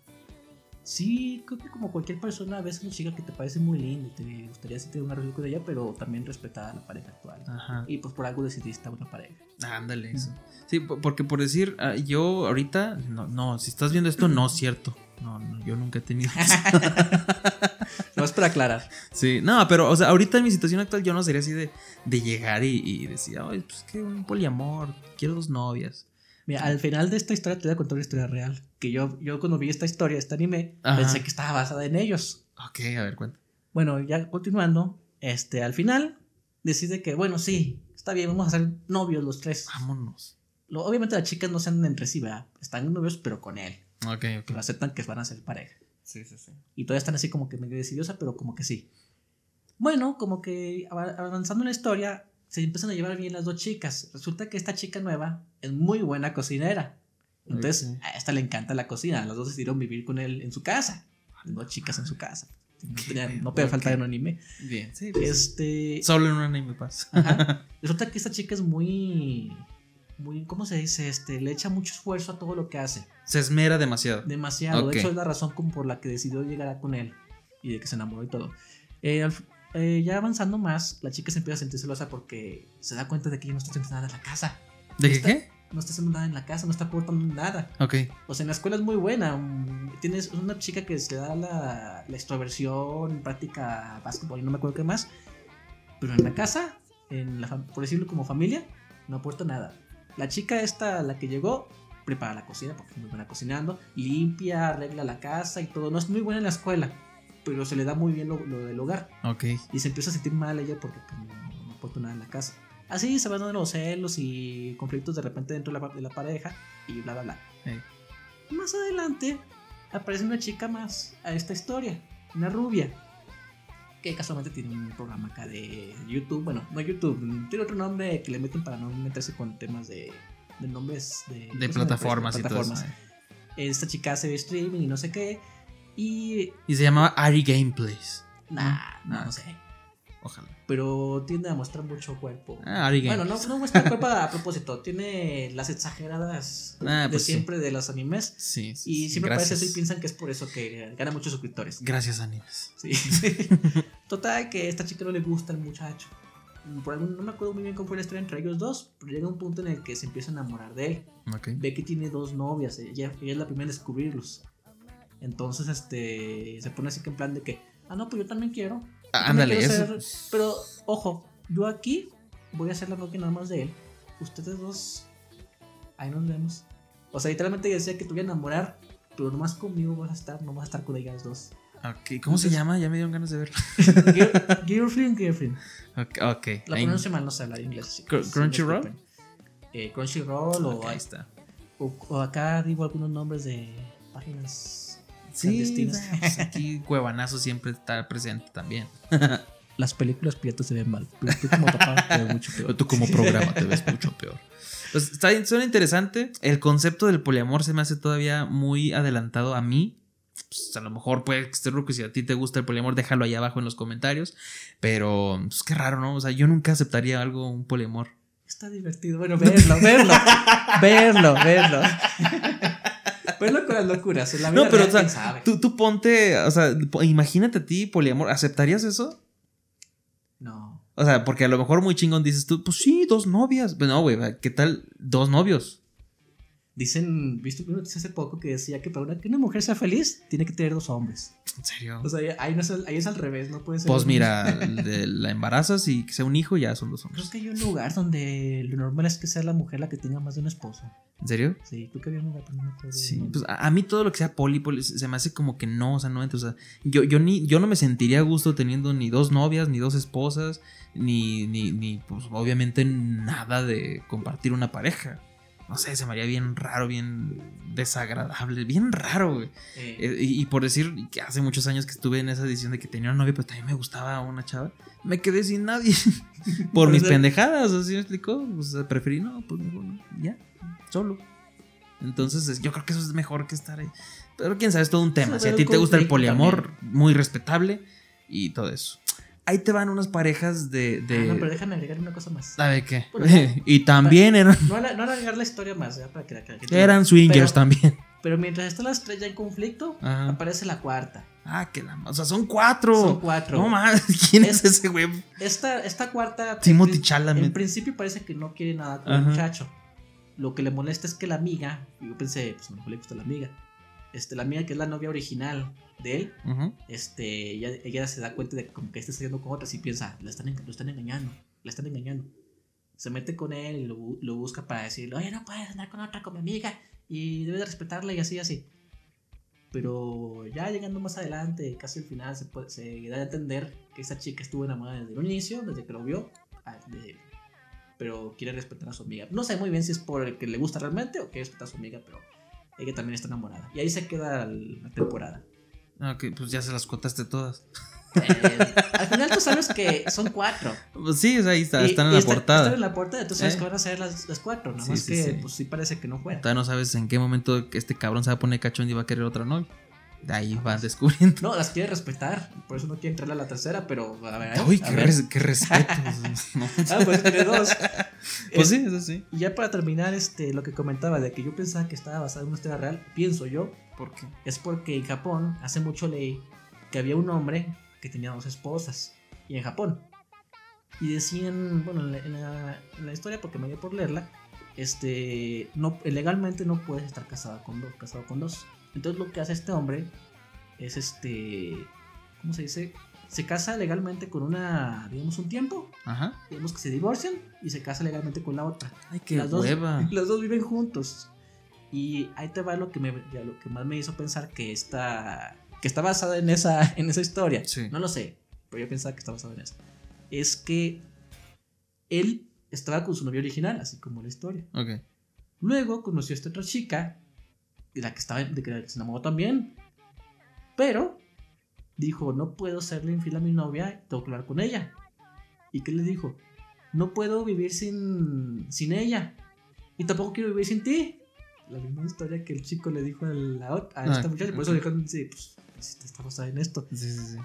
Sí, creo que como cualquier persona, a veces una chica que te parece muy linda y te gustaría si tener una relación con ella, pero también respetar a la pareja actual. Ajá. Y pues por algo decidiste estar una pareja. Ándale, eso. Sí, porque por decir, ah, yo ahorita, no, no, si estás viendo esto, no es cierto. No, no, yo nunca he tenido. no es para aclarar. Sí, no, pero, o sea, ahorita en mi situación actual yo no sería así de, de llegar y, decir, ay, pues que un poliamor, quiero dos novias. Mira, al final de esta historia te voy a contar una historia real. Que yo, yo cuando vi esta historia, este anime, pensé que estaba basada en ellos. Ok, a ver, cuenta. Bueno, ya continuando, este, al final decide que, bueno, sí, está bien, vamos a ser novios los tres. Vámonos. obviamente las chicas no se andan entre sí, ¿verdad? Están novios, pero con él. Ok, ok. aceptan que van a ser pareja. Sí, sí, sí. Y todavía están así como que medio decidiosa, pero como que sí. Bueno, como que avanzando en la historia, se empiezan a llevar bien las dos chicas. Resulta que esta chica nueva es muy buena cocinera. Entonces, a esta le encanta la cocina. Las dos decidieron vivir con él en su casa. Dos chicas en su casa. No, puede faltar en un anime. Bien, sí. Pues este... Solo en un anime pasa. Resulta que esta chica es muy muy, ¿cómo se dice? Este, le echa mucho esfuerzo a todo lo que hace. Se esmera demasiado. Demasiado. De hecho, es la razón como por la que decidió llegar con él y de que se enamoró y todo. Eh, eh, ya avanzando más, la chica se empieza a sentir celosa porque se da cuenta de que ella no está haciendo nada en la casa. ¿De qué, qué? No está haciendo nada en la casa, no está aportando nada. Ok. O sea, en la escuela es muy buena. Mm, tienes una chica que se da la, la extroversión, práctica básquetbol y no me acuerdo qué más. Pero en la casa, en la, por decirlo como familia, no aporta nada. La chica esta, la que llegó, prepara la cocina porque es muy buena cocinando, limpia, arregla la casa y todo. No es muy buena en la escuela, pero se le da muy bien lo, del hogar. Ok. Y se empieza a sentir mal ella porque pues, no, aporta nada en la casa. Así se van dando los celos y conflictos de repente dentro de la, de la pareja y bla, bla, bla. Más adelante aparece una chica más a esta historia, una rubia que casualmente tiene un programa acá de YouTube, bueno, no YouTube, tiene otro nombre que le meten para no meterse con temas de, de nombres de, de plataformas, y todo Esta chica hace streaming y no sé qué. Y, y se llamaba Ari Gameplays. Nah, no, no sé. Ojalá. Pero tiende a mostrar mucho cuerpo. Ah, bueno, no, no muestra cuerpo a propósito. Tiene las exageradas ah, de pues siempre de los animes. Sí, sí Y siempre parece eso y piensan que es por eso que gana muchos suscriptores. Gracias, animes. Sí. Total, que a esta chica no le gusta el muchacho. Por algún, no me acuerdo muy bien cómo fue la historia entre ellos dos, pero llega un punto en el que se empieza a enamorar de él. Ve que tiene dos novias, ella, ella es la primera en descubrirlos. Entonces, este, se pone así que en plan de que, ah, no, pues yo también quiero. Ándale, eso. pero, ojo, yo aquí voy a hacer la novia nada más de él. Ustedes dos, ahí nos vemos. O sea, literalmente decía que te voy a enamorar, pero nomás conmigo vas a estar, no vas a estar con ellas dos. Ok, ¿cómo se llama? Ya me dieron ganas de verlo. Girlfriend, Girlfriend. Ok. okay. La pronuncio mal, no sé hablar inglés. Crunchyroll. Eh, Crunchyroll o, ahí está. O, acá digo algunos nombres de páginas sí, pues aquí Cuevanazo siempre está presente también. las películas piratas se ven mal. Pero tú como papá te ves mucho peor. tú como programa te ves mucho peor. Pues está, suena interesante. El concepto del poliamor se me hace todavía muy adelantado a mí. Pues a lo mejor puede ser que si a ti te gusta el poliamor, déjalo ahí abajo en los comentarios. Pero, pues qué raro, ¿no? O sea, yo nunca aceptaría algo, un poliamor. Está divertido. Bueno, verlo, verlo. verlo, verlo. Con las locuras. la vida no, pero, o sea, tú, tú ponte, o sea, imagínate a ti, poliamor. ¿Aceptarías eso? No. O sea, porque a lo mejor muy chingón dices tú, pues sí, dos novias. Pero no, güey, ¿qué tal dos novios? Dicen, viste una noticia hace poco que decía que para que una mujer sea feliz, tiene que tener dos hombres. ¿En serio? O sea, ahí, no es, ahí es al revés, no puede ser. Pues mira, la embarazas y que sea un hijo, ya son dos hombres. Creo que hay un lugar donde lo normal es que sea la mujer la que tenga más de un esposo. ¿En serio? Sí, creo que había un lugar no Sí, pues a, mí todo lo que sea poli, poli, se me hace como que no, o sea, no entra. O sea, yo, yo, ni, yo no me sentiría a gusto teniendo ni dos novias, ni dos esposas, ni, ni, ni pues obviamente nada de compartir una pareja no sé, se me haría bien raro, bien desagradable, bien raro, güey. Eh, y, por decir que hace muchos años que estuve en esa edición de que tenía una novia, pero también me gustaba una chava, me quedé sin nadie. por mis pendejadas, así me explicó. O sea, preferí, no, pues mejor no, ya, solo. Entonces, yo creo que eso es mejor que estar ahí. Pero quién sabe, es todo un tema. Si a ti te gusta el poliamor, muy respetable y todo eso ahí te van unas parejas de. de... Ah, no, pero déjame agregar una cosa más. ¿A ver qué? y también eran. No, no, agregar la historia más, ¿ya? para que la, Eran swingers también. Pero mientras están las tres ya en conflicto, aparece la cuarta. Ah, que la. O sea, son cuatro. Son cuatro. No mames, ¿quién es, ese güey? Esta, esta cuarta. Timothy en, Chalamet. En principio parece que no quiere nada con el muchacho. Lo que le molesta es que la amiga. Yo pensé, pues a lo mejor le gusta la amiga. Este, la amiga que es la novia original de él, este, ella, se da cuenta de que como que está saliendo con otras y piensa, la están, lo están engañando, la están engañando. Se mete con él y lo, busca para decirle, oye, no puedes andar con otra como mi amiga y debes de respetarla y así, así. Pero ya llegando más adelante, casi al final, se, se da a entender que esa chica estuvo enamorada desde el inicio, desde que lo vio, ah, pero quiere respetar a su amiga. No sé muy bien si es por el que le gusta realmente o quiere respetar a su amiga, pero ella también está enamorada. Y ahí se queda la temporada. Ah, ok, pues ya se las contaste todas. Eh, al final tú sabes que son cuatro. Pues sí, ahí está, están en la portada. Están en la portada, tú sabes ¿Eh? que van a ser las, las cuatro, nada más que pues sí parece que no fuera. Todavía no sabes en qué momento este cabrón se va a poner cachón y va a querer otra novia. De ahí vas descubriendo. No, las quiere respetar. Por eso no quiere entrarle a la tercera, pero a ver. Uy, qué, respeto. Ah, pues tiene dos. Pues sí, eso sí. Y ya para terminar, este, lo que comentaba de que yo pensaba que estaba basado en una historia real, pienso yo. ¿Por qué? Es porque en Japón hace mucho leí que había un hombre que tenía dos esposas. Y en Japón. Y decían, bueno, en la, historia, porque me dio por leerla, este, no, legalmente no puedes estar casado con dos, casado con dos. Entonces lo que hace este hombre es este, ¿cómo se dice? Se casa legalmente con una, digamos, un tiempo. Ajá. Digamos que se divorcian y se casa legalmente con la otra. Ay, qué las hueva. Dos, los dos viven juntos. Y ahí te va lo que, me, lo que más me hizo pensar que está, que está basada en esa, en esa historia. Sí. No lo sé, pero yo pensaba que está basada en eso. Es que él estaba con su novia original, así como la historia. Luego conoció a esta otra chica de la que estaba de que se enamoró también. Pero dijo, no puedo serle infiel a mi novia, tengo que hablar con ella. ¿Y qué le dijo? No puedo vivir sin, sin ella. Y tampoco quiero vivir sin ti. La misma historia que el chico le dijo a, la, a ah, esta muchacha. Por eso dijo, sí, pues, estamos en esto. Sí, sí, sí.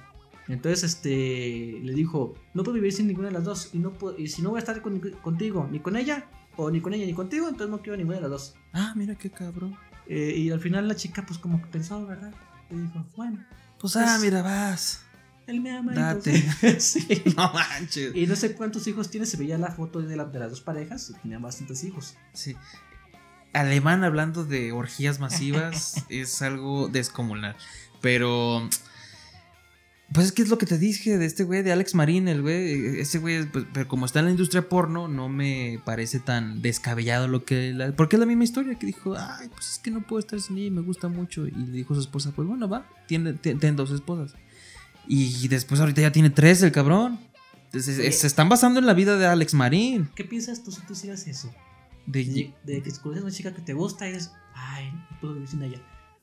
Entonces, este, le dijo, no puedo vivir sin ninguna de las dos. Y, no puedo, y si no voy a estar contigo, ni con ella, o ni con ella ni contigo, entonces no quiero ninguna de las dos. Ah, mira qué cabrón. Eh, y al final la chica, pues como que pensó, ¿verdad? Y dijo, bueno. Pues, ah, mira, vas. Él me ama. Date. sí. No manches. Y no sé cuántos hijos tiene. Se veía la foto de, de las dos parejas y tenían bastantes hijos. Sí. Alemán hablando de orgías masivas es algo descomunal. Pero pues es que es lo que te dije de este güey, de Alex Marín, el güey. Ese güey, pues, pero como está en la industria porno, no me parece tan descabellado lo que. porque es la misma historia que dijo, ay, pues es que no puedo estar sin ella, me gusta mucho. Y le dijo a su esposa, pues bueno, va, tiene, tiene, dos esposas. Y después ahorita ya tiene tres, el cabrón. se están basando en la vida de Alex Marín. ¿Qué piensas tú si tú hicieras eso? De, de, que conoces a una chica que te gusta y dices, ay, no puedo vivir sin ella.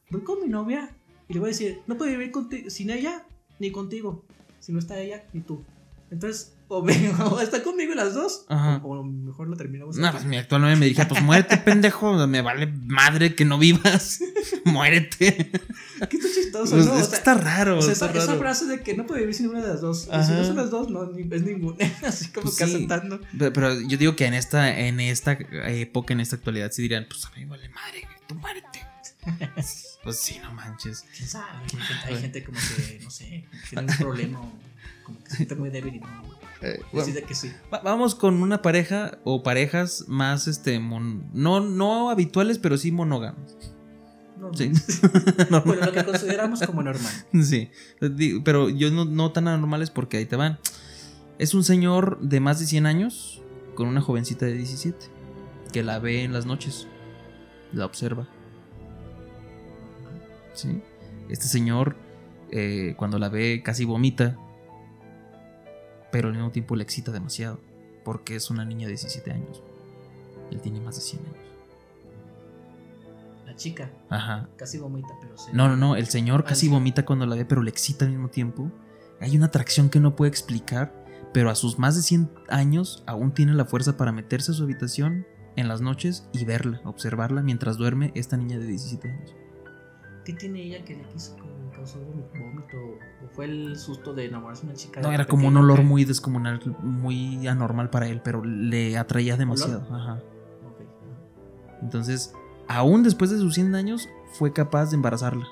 Voy con mi novia y le voy a decir, no puedo vivir sin ella ni contigo. Si no está ella, ni tú. Entonces, o, está conmigo las dos, o, mejor lo terminamos. No, pues mi actual novia me dije, pues muérete, pendejo, me vale madre que no vivas, muérete. Qué está chistoso, pues, ¿no? está raro. O sea, esa, frase de que no puede vivir sin una de las dos. Si no son las dos, no, es ninguna. Así como pues que aceptando. Pero, yo digo que en esta, en esta época, en esta actualidad, sí dirían, pues a mí vale madre, tú muérete. pues sí, no manches. ¿Quién sabe? Hay gente, como que, no sé, tiene un problema como que se siente muy débil y no. Eh, decide que sí. vamos con una pareja o parejas más, este, no, no habituales, pero sí monógamas. Sí. bueno, lo que consideramos como normal. Sí, pero yo no, no tan anormales porque ahí te van. Es un señor de más de 100 años con una jovencita de 17 que la ve en las noches, la observa ¿sí? Este señor, eh, cuando la ve, casi vomita, pero al mismo tiempo le excita demasiado, porque es una niña de 17 años. Él tiene más de 100 años. La chica. Ajá. Casi vomita, pero No, no, no. El señor casi vomita cuando la ve, pero le excita al mismo tiempo. Hay una atracción que no puede explicar, pero a sus más de 100 años aún tiene la fuerza para meterse a su habitación en las noches y verla, observarla mientras duerme esta niña de 17 años. ¿Qué tiene ella que le quiso causar vómito? ¿O fue el susto de enamorarse de una chica? No, era como un olor muy descomunal, muy anormal para él, pero le atraía demasiado. Ajá. Entonces, aún después de sus 100 años, fue capaz de embarazarla.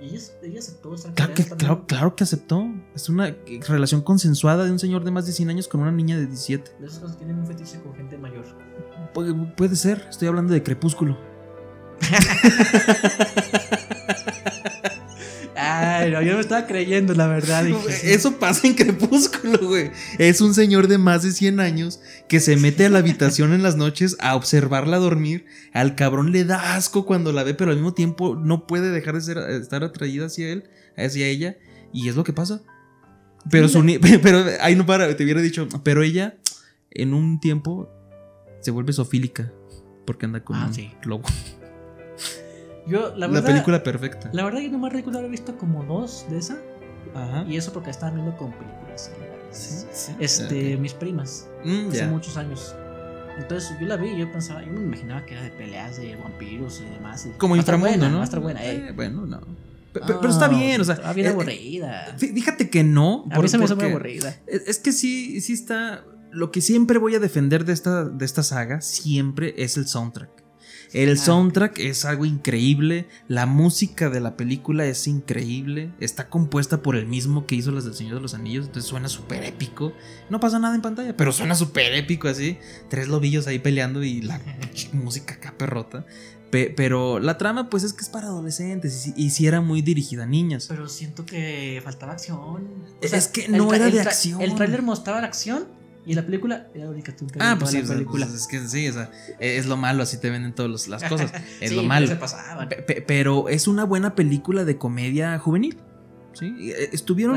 ¿Y ella, aceptó estar claro que, claro, claro, que aceptó. Es una relación consensuada de un señor de más de 100 años con una niña de 17. De esas cosas tienen un fetiche con gente mayor. puede ser, estoy hablando de Crepúsculo. Ay, no, yo me estaba creyendo, la verdad. Eso pasa en Crepúsculo, güey. Es un señor de más de 100 años que se mete a la habitación en las noches a observarla dormir. Al cabrón le da asco cuando la ve, pero al mismo tiempo no puede dejar de ser, estar atraída hacia él, hacia ella. Y es lo que pasa. Pero, su, pero ahí no para, te hubiera dicho, pero ella en un tiempo se vuelve sofílica porque anda con ah, un lobo. Yo, la verdad. La película perfecta. La verdad, yo nomás recuerdo haber visto como dos de esa. Ajá. Y eso porque estaba viendo con películas. Este, mis primas. Mm, hace muchos años. Entonces yo la vi y yo pensaba, yo me imaginaba que era de peleas de vampiros y demás. Como inframundo, ¿no? Va a buena, eh. bueno, no. Pero, está bien, o sea. Está bien eh, aburrida. Fíjate que no. A mí se me hizo muy aburrida. Es que sí, sí está. Lo que siempre voy a defender de esta, de esta saga, siempre es el soundtrack. El ah, soundtrack es algo increíble, la música de la película es increíble, está compuesta por el mismo que hizo las del Señor de los Anillos, entonces suena súper épico. No pasa nada en pantalla, pero suena súper épico así. Tres lobillos ahí peleando y la música acá perrota. pero la trama, pues es que es para adolescentes y, si era muy dirigida a niñas. Pero siento que faltaba acción. es que no era de acción. El tráiler mostraba la acción, y la película era la única Ah, pues sí, película. Pues es que sí, o sea, es lo malo, así te venden todas las cosas. Es lo malo. pero es una buena película de comedia juvenil. ¿sí? Eh, estuvieron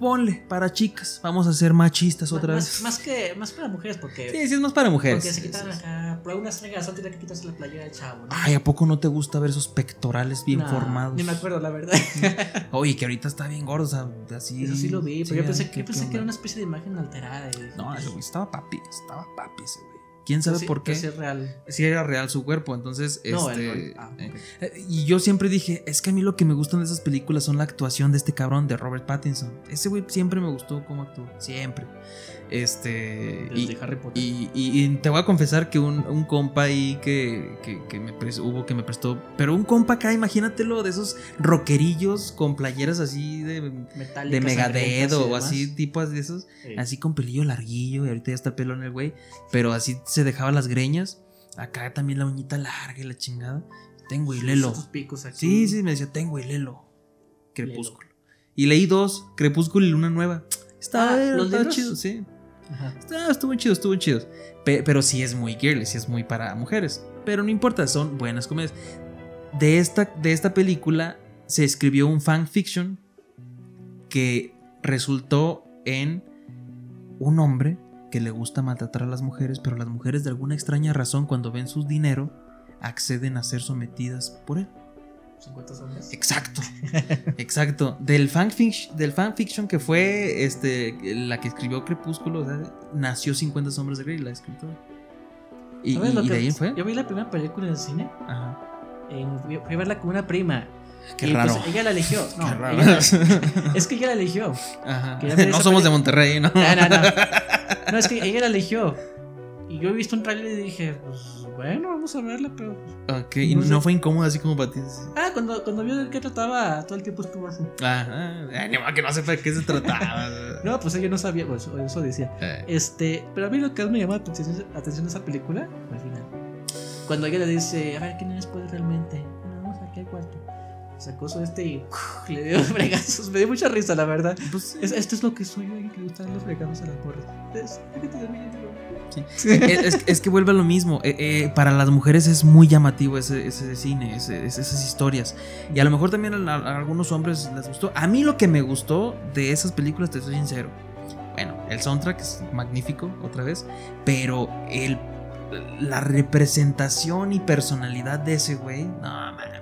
ponle, para chicas. Vamos a ser machistas otra vez. Más que más para mujeres, porque. Sí, sí, es más para mujeres. Porque se quitan acá. Por alguna estrella tiene que quitarse la playera del chavo. ¿no? Ay, ¿a poco no te gusta ver esos pectorales bien formados? Ni me acuerdo, la verdad. Oye, que ahorita está bien gordo, o sea, así. Eso sí lo vi, pero yo pensé, que, pensé que era una especie de imagen alterada. No, estaba papi, estaba papi ese güey. ¿Quién sabe por qué? Si es real. Si era real su cuerpo, entonces, este... Ah, eh, y yo siempre dije, es que a mí lo que me gustan de esas películas son la actuación de este cabrón, de Robert Pattinson. Ese güey siempre me gustó cómo actuó, siempre. Este. y, Harry Potter. Y, te voy a confesar que un, compa ahí que, que, me prestó, hubo que me prestó. Pero un compa acá, imagínatelo, de esos rockerillos con playeras así de, de megadedo o así, tipos de esos. Así con pelillo larguillo. Y ahorita ya está pelo en el güey. Pero así se dejaba las greñas. Acá también la uñita larga y la chingada. Tengo hilelo. Sí, sí, me decía, tengo hilelo. Crepúsculo. Y leí dos, Crepúsculo y Luna Nueva. Estaba, ah, chido, sí. Estuvo chido, estuvo chido. pero sí es muy girly, sí es muy para mujeres. Pero no importa, son buenas comedias. De esta, de esta película se escribió un fanfiction que resultó en un hombre que le gusta maltratar a las mujeres, pero las mujeres de alguna extraña razón cuando ven su dinero acceden a ser sometidas por él. 50 sombras. Exacto. exacto. Del fanfiction, del fanfiction que fue este, la que escribió Crepúsculo, o sea, nació 50 sombras de Grey, la escritora. Y, y, de ahí fue. Yo vi la primera película en el cine. Ajá. fui, a verla con una prima. Qué y raro. Pues, ella la eligió. No, Qué raro. es que ella la eligió. Ajá. No somos de Monterrey, ¿no? No, no, no. No, es que ella la eligió. Y yo he visto un trailer y dije, pues bueno, vamos a verla, pero. Pues, ok, y no, fue incómodo así como para ti. Ah, cuando, cuando vio de qué trataba, todo el tiempo estuvo así. Ah, ah que no sepa de qué se trataba. no, pues ella no sabía, pues, eso decía. Eh. Este, pero a mí lo que más me llamó la atención, atención de esa película, al final, cuando ella le dice, a ver, ¿quién es pues realmente? Sacó su este y le dio fregazos. Me dio mucha risa, la verdad. Pues, esto es lo que soy yo, que le gustan los fregazos a la porra. Es, es, que vuelve a lo mismo. Eh, eh, para las mujeres es muy llamativo ese, ese cine, esas historias. Y a lo mejor también a, algunos hombres les gustó. A mí lo que me gustó de esas películas, te soy sincero. Bueno, el soundtrack es magnífico, otra vez. Pero el, la representación y personalidad de ese güey, no mames.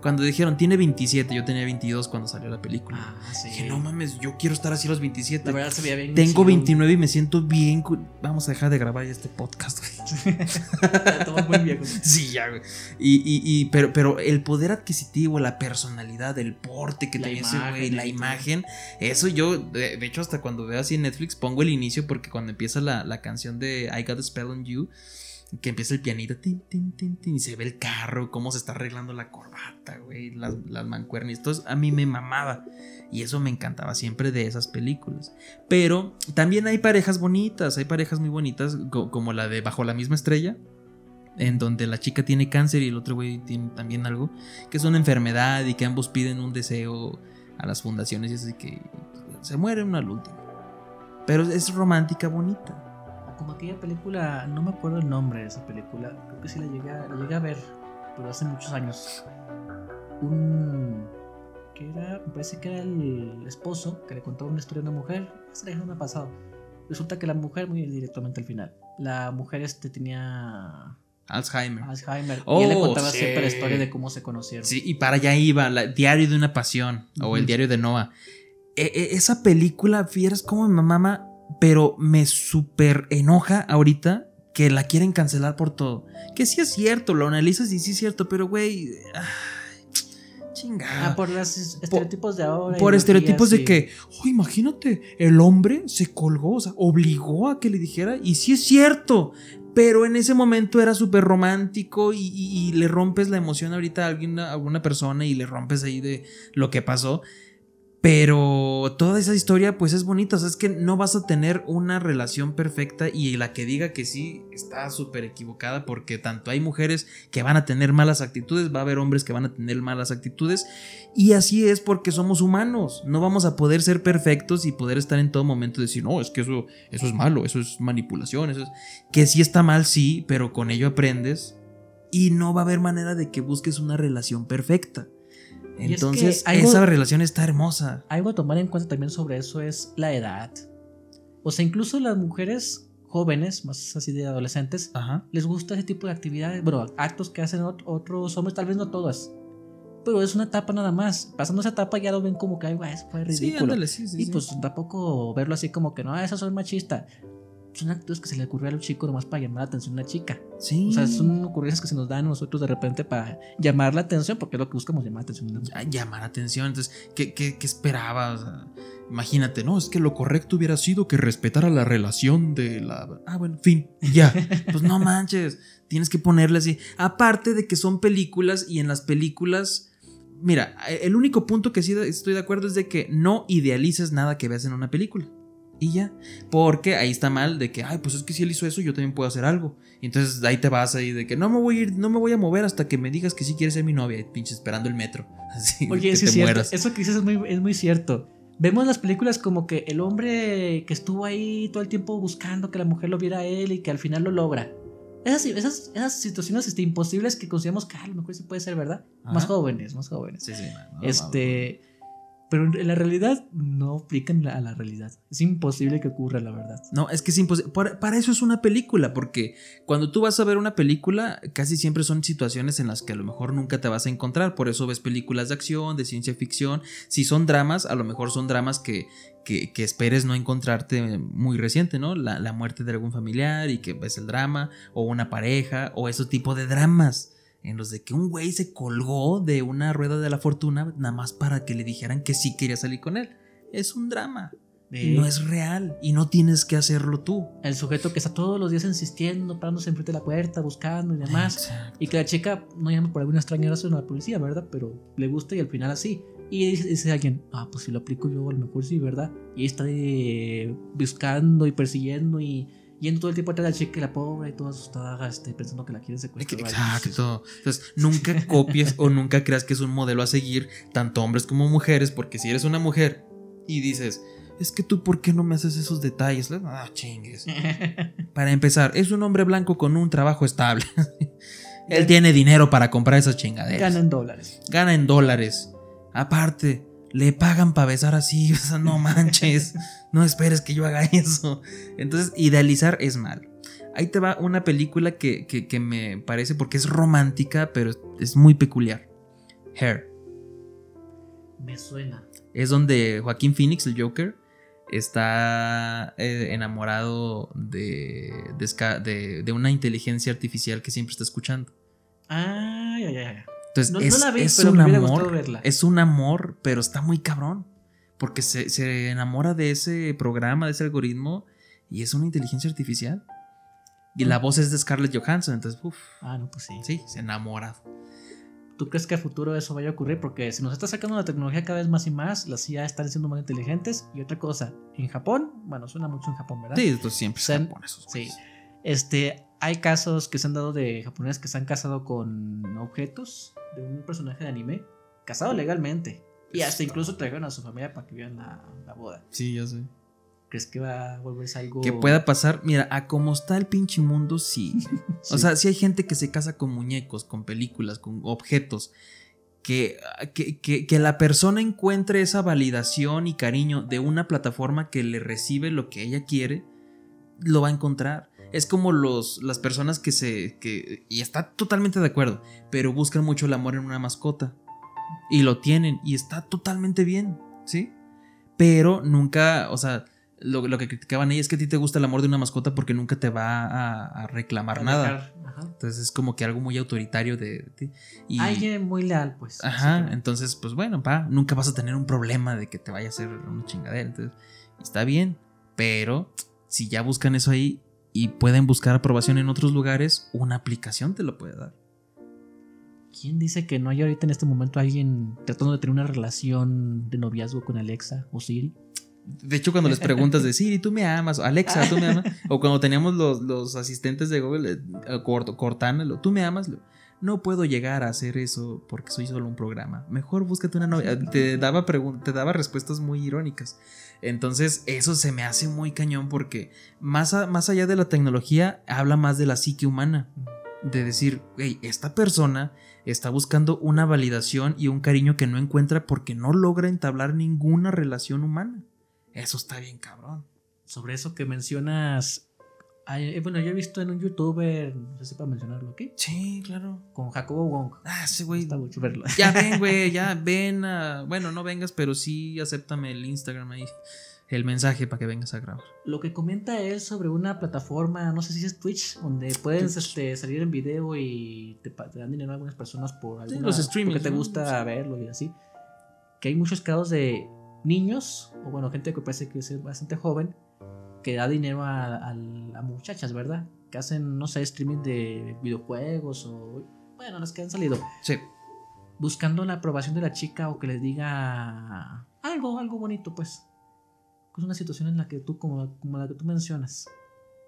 Cuando dijeron, tiene 27, yo tenía 22 cuando salió la película. Ah, sí. Dije, no mames, yo quiero estar así a los 27. La verdad se veía bien. Tengo 29 y me siento bien. Vamos a dejar de grabar este podcast, güey. muy. Sí, ya, güey. Y, y, pero, pero el poder adquisitivo, la personalidad, el porte que tenía ese güey, la imagen, eso yo, de, hecho, hasta cuando veo así en Netflix, pongo el inicio porque cuando empieza la, la canción de I Got a Spell on You que empieza el pianito, y se ve el carro, cómo se está arreglando la corbata, güey, las, las mancuernas. Entonces a mí me mamaba. Y eso me encantaba siempre de esas películas. Pero también hay parejas bonitas, hay parejas muy bonitas, como la de Bajo la misma estrella, en donde la chica tiene cáncer y el otro güey tiene también algo, que es una enfermedad y que ambos piden un deseo a las fundaciones y así que se muere una al último. Pero es romántica, bonita como aquella película, no me acuerdo el nombre de esa película, creo que sí la llegué, la a ver, pero hace muchos años. Un. que era, me parece que era el esposo que le contó una historia a una mujer, se la me ha pasado. Resulta que la mujer, muy directamente al final, la mujer este tenía. Alzheimer. Alzheimer. y él le oh, contaba siempre la historia de cómo se conocieron. Sí, y para allá iba, el Diario de una Pasión, o el Diario de Noah. E, e, esa película, fieras como mi mamá pero me súper enoja ahorita que la quieren cancelar por todo. Que sí es cierto, lo analizas y sí es cierto, pero güey. Chingada. Ah, por los estereotipos de ahora. Por estereotipos de que, oh, imagínate, el hombre se colgó, o sea, obligó a que le dijera, y sí es cierto, pero en ese momento era súper romántico y, le rompes la emoción ahorita a, alguien, a alguna persona y le rompes ahí de lo que pasó. Pero toda esa historia pues es bonita, o sea, es que no vas a tener una relación perfecta y la que diga que sí está súper equivocada porque tanto hay mujeres que van a tener malas actitudes, va a haber hombres que van a tener malas actitudes. Y así es porque somos humanos, no vamos a poder ser perfectos y poder estar en todo momento y decir, no, es que eso, eso es malo, eso es manipulación, eso es... Que sí está mal, sí, pero con ello aprendes. Y no va a haber manera de que busques una relación perfecta. Entonces, esa relación está hermosa. Algo a tomar en cuenta también sobre eso es la edad. O sea, incluso las mujeres jóvenes, más así de adolescentes, les gusta ese tipo de actividades, bueno, actos que hacen otros hombres, tal vez no todas. Pero es una etapa nada más. Pasando esa etapa ya lo ven como que algo es ridículo. Sí, sí, sí, y pues tampoco verlo así como que no, eso es machista son actos que se le ocurrió a los chicos nomás para llamar la atención a una chica. Sí. O sea, son ocurrencias que se nos dan a nosotros de repente para llamar la atención, porque es lo que buscamos, llamar la atención. Llamar la atención. Entonces, ¿qué, qué, qué esperabas? imagínate, no, es que lo correcto hubiera sido que respetara la relación de la. Ah, bueno, fin, ya. pues no manches, tienes que ponerle así. Aparte de que son películas y en las películas. Mira, el único punto que sí estoy de acuerdo es de que no idealices nada que veas en una película. Y ya. Porque ahí está mal de que, ay, pues es que si él hizo eso, yo también puedo hacer algo. Y entonces ahí te vas ahí de que no me voy a ir, no me voy a mover hasta que me digas que sí quieres ser mi novia, pinche esperando el metro. Así, Oye, sí es cierto. Eso que dices es muy, es muy cierto. Vemos las películas como que el hombre que estuvo ahí todo el tiempo buscando que la mujer lo viera a él y que al final lo logra. Esas, esas, esas situaciones este, imposibles que consideramos que a lo mejor sí puede ser verdad. Más jóvenes, más jóvenes. Sí, sí. este. Pero en la realidad no aplican a la realidad. Es imposible que ocurra, la verdad. No, es que es imposible. Para, eso es una película, porque cuando tú vas a ver una película, casi siempre son situaciones en las que a lo mejor nunca te vas a encontrar. Por eso ves películas de acción, de ciencia ficción. Si son dramas, a lo mejor son dramas que, que, esperes no encontrarte muy reciente, ¿no? La, la muerte de algún familiar y que ves el drama, o una pareja, o ese tipo de dramas en los de que un güey se colgó de una rueda de la fortuna nada más para que le dijeran que sí quería salir con él. Es un drama. No es real y no tienes que hacerlo tú. El sujeto que está todos los días insistiendo, parándose enfrente de la puerta, buscando y demás. Y que la chica no llama por alguna extraña razón a la policía, ¿verdad? Pero le gusta y al final así. Y dice, alguien, ah, pues si lo aplico yo, a lo mejor sí, ¿verdad? Y está buscando y persiguiendo y yendo todo el tiempo atrás de la chica la pobre y toda asustada este, pensando que la quieren secuestrar. Exacto. Entonces, nunca copies o nunca creas que es un modelo a seguir, tanto hombres como mujeres, porque si eres una mujer y dices, es que tú, ¿por qué no me haces esos detalles? Ah, chingues. para empezar, es un hombre blanco con un trabajo estable. Él tiene dinero para comprar esas chingaderas. Gana en dólares. Gana en dólares. Aparte, le pagan para besar así, o sea, no manches, no esperes que yo haga eso. Entonces, idealizar es mal. Ahí te va una película que, que, me parece porque es romántica, pero es muy peculiar. Hair. Me suena. Es donde Joaquín Phoenix, el Joker, está eh, enamorado de, de, de, una inteligencia artificial que siempre está escuchando. Ah, ya, ya, ya. Entonces, es, la vi, pero un amor. Verla. Es un amor, pero está muy cabrón. Porque se, enamora de ese programa, de ese algoritmo, y es una inteligencia artificial. Y la mm. voz es de Scarlett Johansson, entonces, uff. Ah, no, pues sí. Sí, se enamora. ¿Tú crees que a futuro eso vaya a ocurrir? Porque si nos está sacando la tecnología cada vez más y más, las IA están siendo más inteligentes. Y otra cosa, en Japón, bueno, suena mucho en Japón, ¿verdad? Sí, esto siempre es Japón, esos Sí. Este, hay casos que se han dado de japoneses que se han casado con objetos de un personaje de anime, casado legalmente. Y hasta incluso trajeron a su familia para que vean la, boda. Sí, ya sé. ¿Crees que va a volverse algo. Que pueda pasar? Mira, a como está el pinche mundo, sí. O sea, si hay gente que se casa con muñecos, con películas, con objetos. Que, que, que, la persona encuentre esa validación y cariño de una plataforma que le recibe lo que ella quiere, lo va a encontrar. Es como los, las personas que se. Que, y está totalmente de acuerdo, pero buscan mucho el amor en una mascota. Y lo tienen, y está totalmente bien, ¿sí? Pero nunca, o sea, lo, que criticaban ahí es que a ti te gusta el amor de una mascota porque nunca te va a, reclamar nada. Entonces es como que algo muy autoritario de, ti. Y, Alguien muy leal, pues. Ajá, entonces, pues bueno, pa, nunca vas a tener un problema de que te vaya a hacer una chingadera. Entonces, está bien, pero si ya buscan eso ahí, y pueden buscar aprobación en otros lugares, una aplicación te lo puede dar. ¿Quién dice que no hay ahorita en este momento alguien tratando de tener una relación de noviazgo con Alexa o Siri? De hecho, cuando les preguntas de Siri, tú me amas, Alexa, tú me amas, o cuando teníamos los, asistentes de Google, eh, Cortana, tú me amas, no puedo llegar a hacer eso porque soy solo un programa. Mejor búscate una novia. Te daba, te daba respuestas muy irónicas. Entonces, eso se me hace muy cañón porque más, más allá de la tecnología, habla más de la psique humana. De decir, hey, esta persona está buscando una validación y un cariño que no encuentra porque no logra entablar ninguna relación humana. Eso está bien cabrón. Sobre eso que mencionas, eh, bueno, yo he visto en un youtuber, no sé si para mencionarlo aquí. Sí, claro. Con Jacobo Wong. Ah, sí, güey. Está mucho verlo. Ya ven, güey, ya ven. bueno, no vengas, pero sí acéptame el Instagram ahí. El mensaje para que vengas a grabar. Lo que comenta él sobre una plataforma, no sé si es Twitch, donde puedes Este, salir en video y te, dan dinero a algunas personas por alguna, los streaming, porque te gusta verlo y así. Que hay muchos casos de niños, o bueno, gente que parece que es bastante joven, que da dinero a, muchachas, ¿verdad? Que hacen, no sé, streaming de videojuegos o, bueno, las que han salido. Sí. Buscando la aprobación de la chica o que les diga algo, algo bonito, pues. Es una situación en la que tú, como, como la que tú mencionas,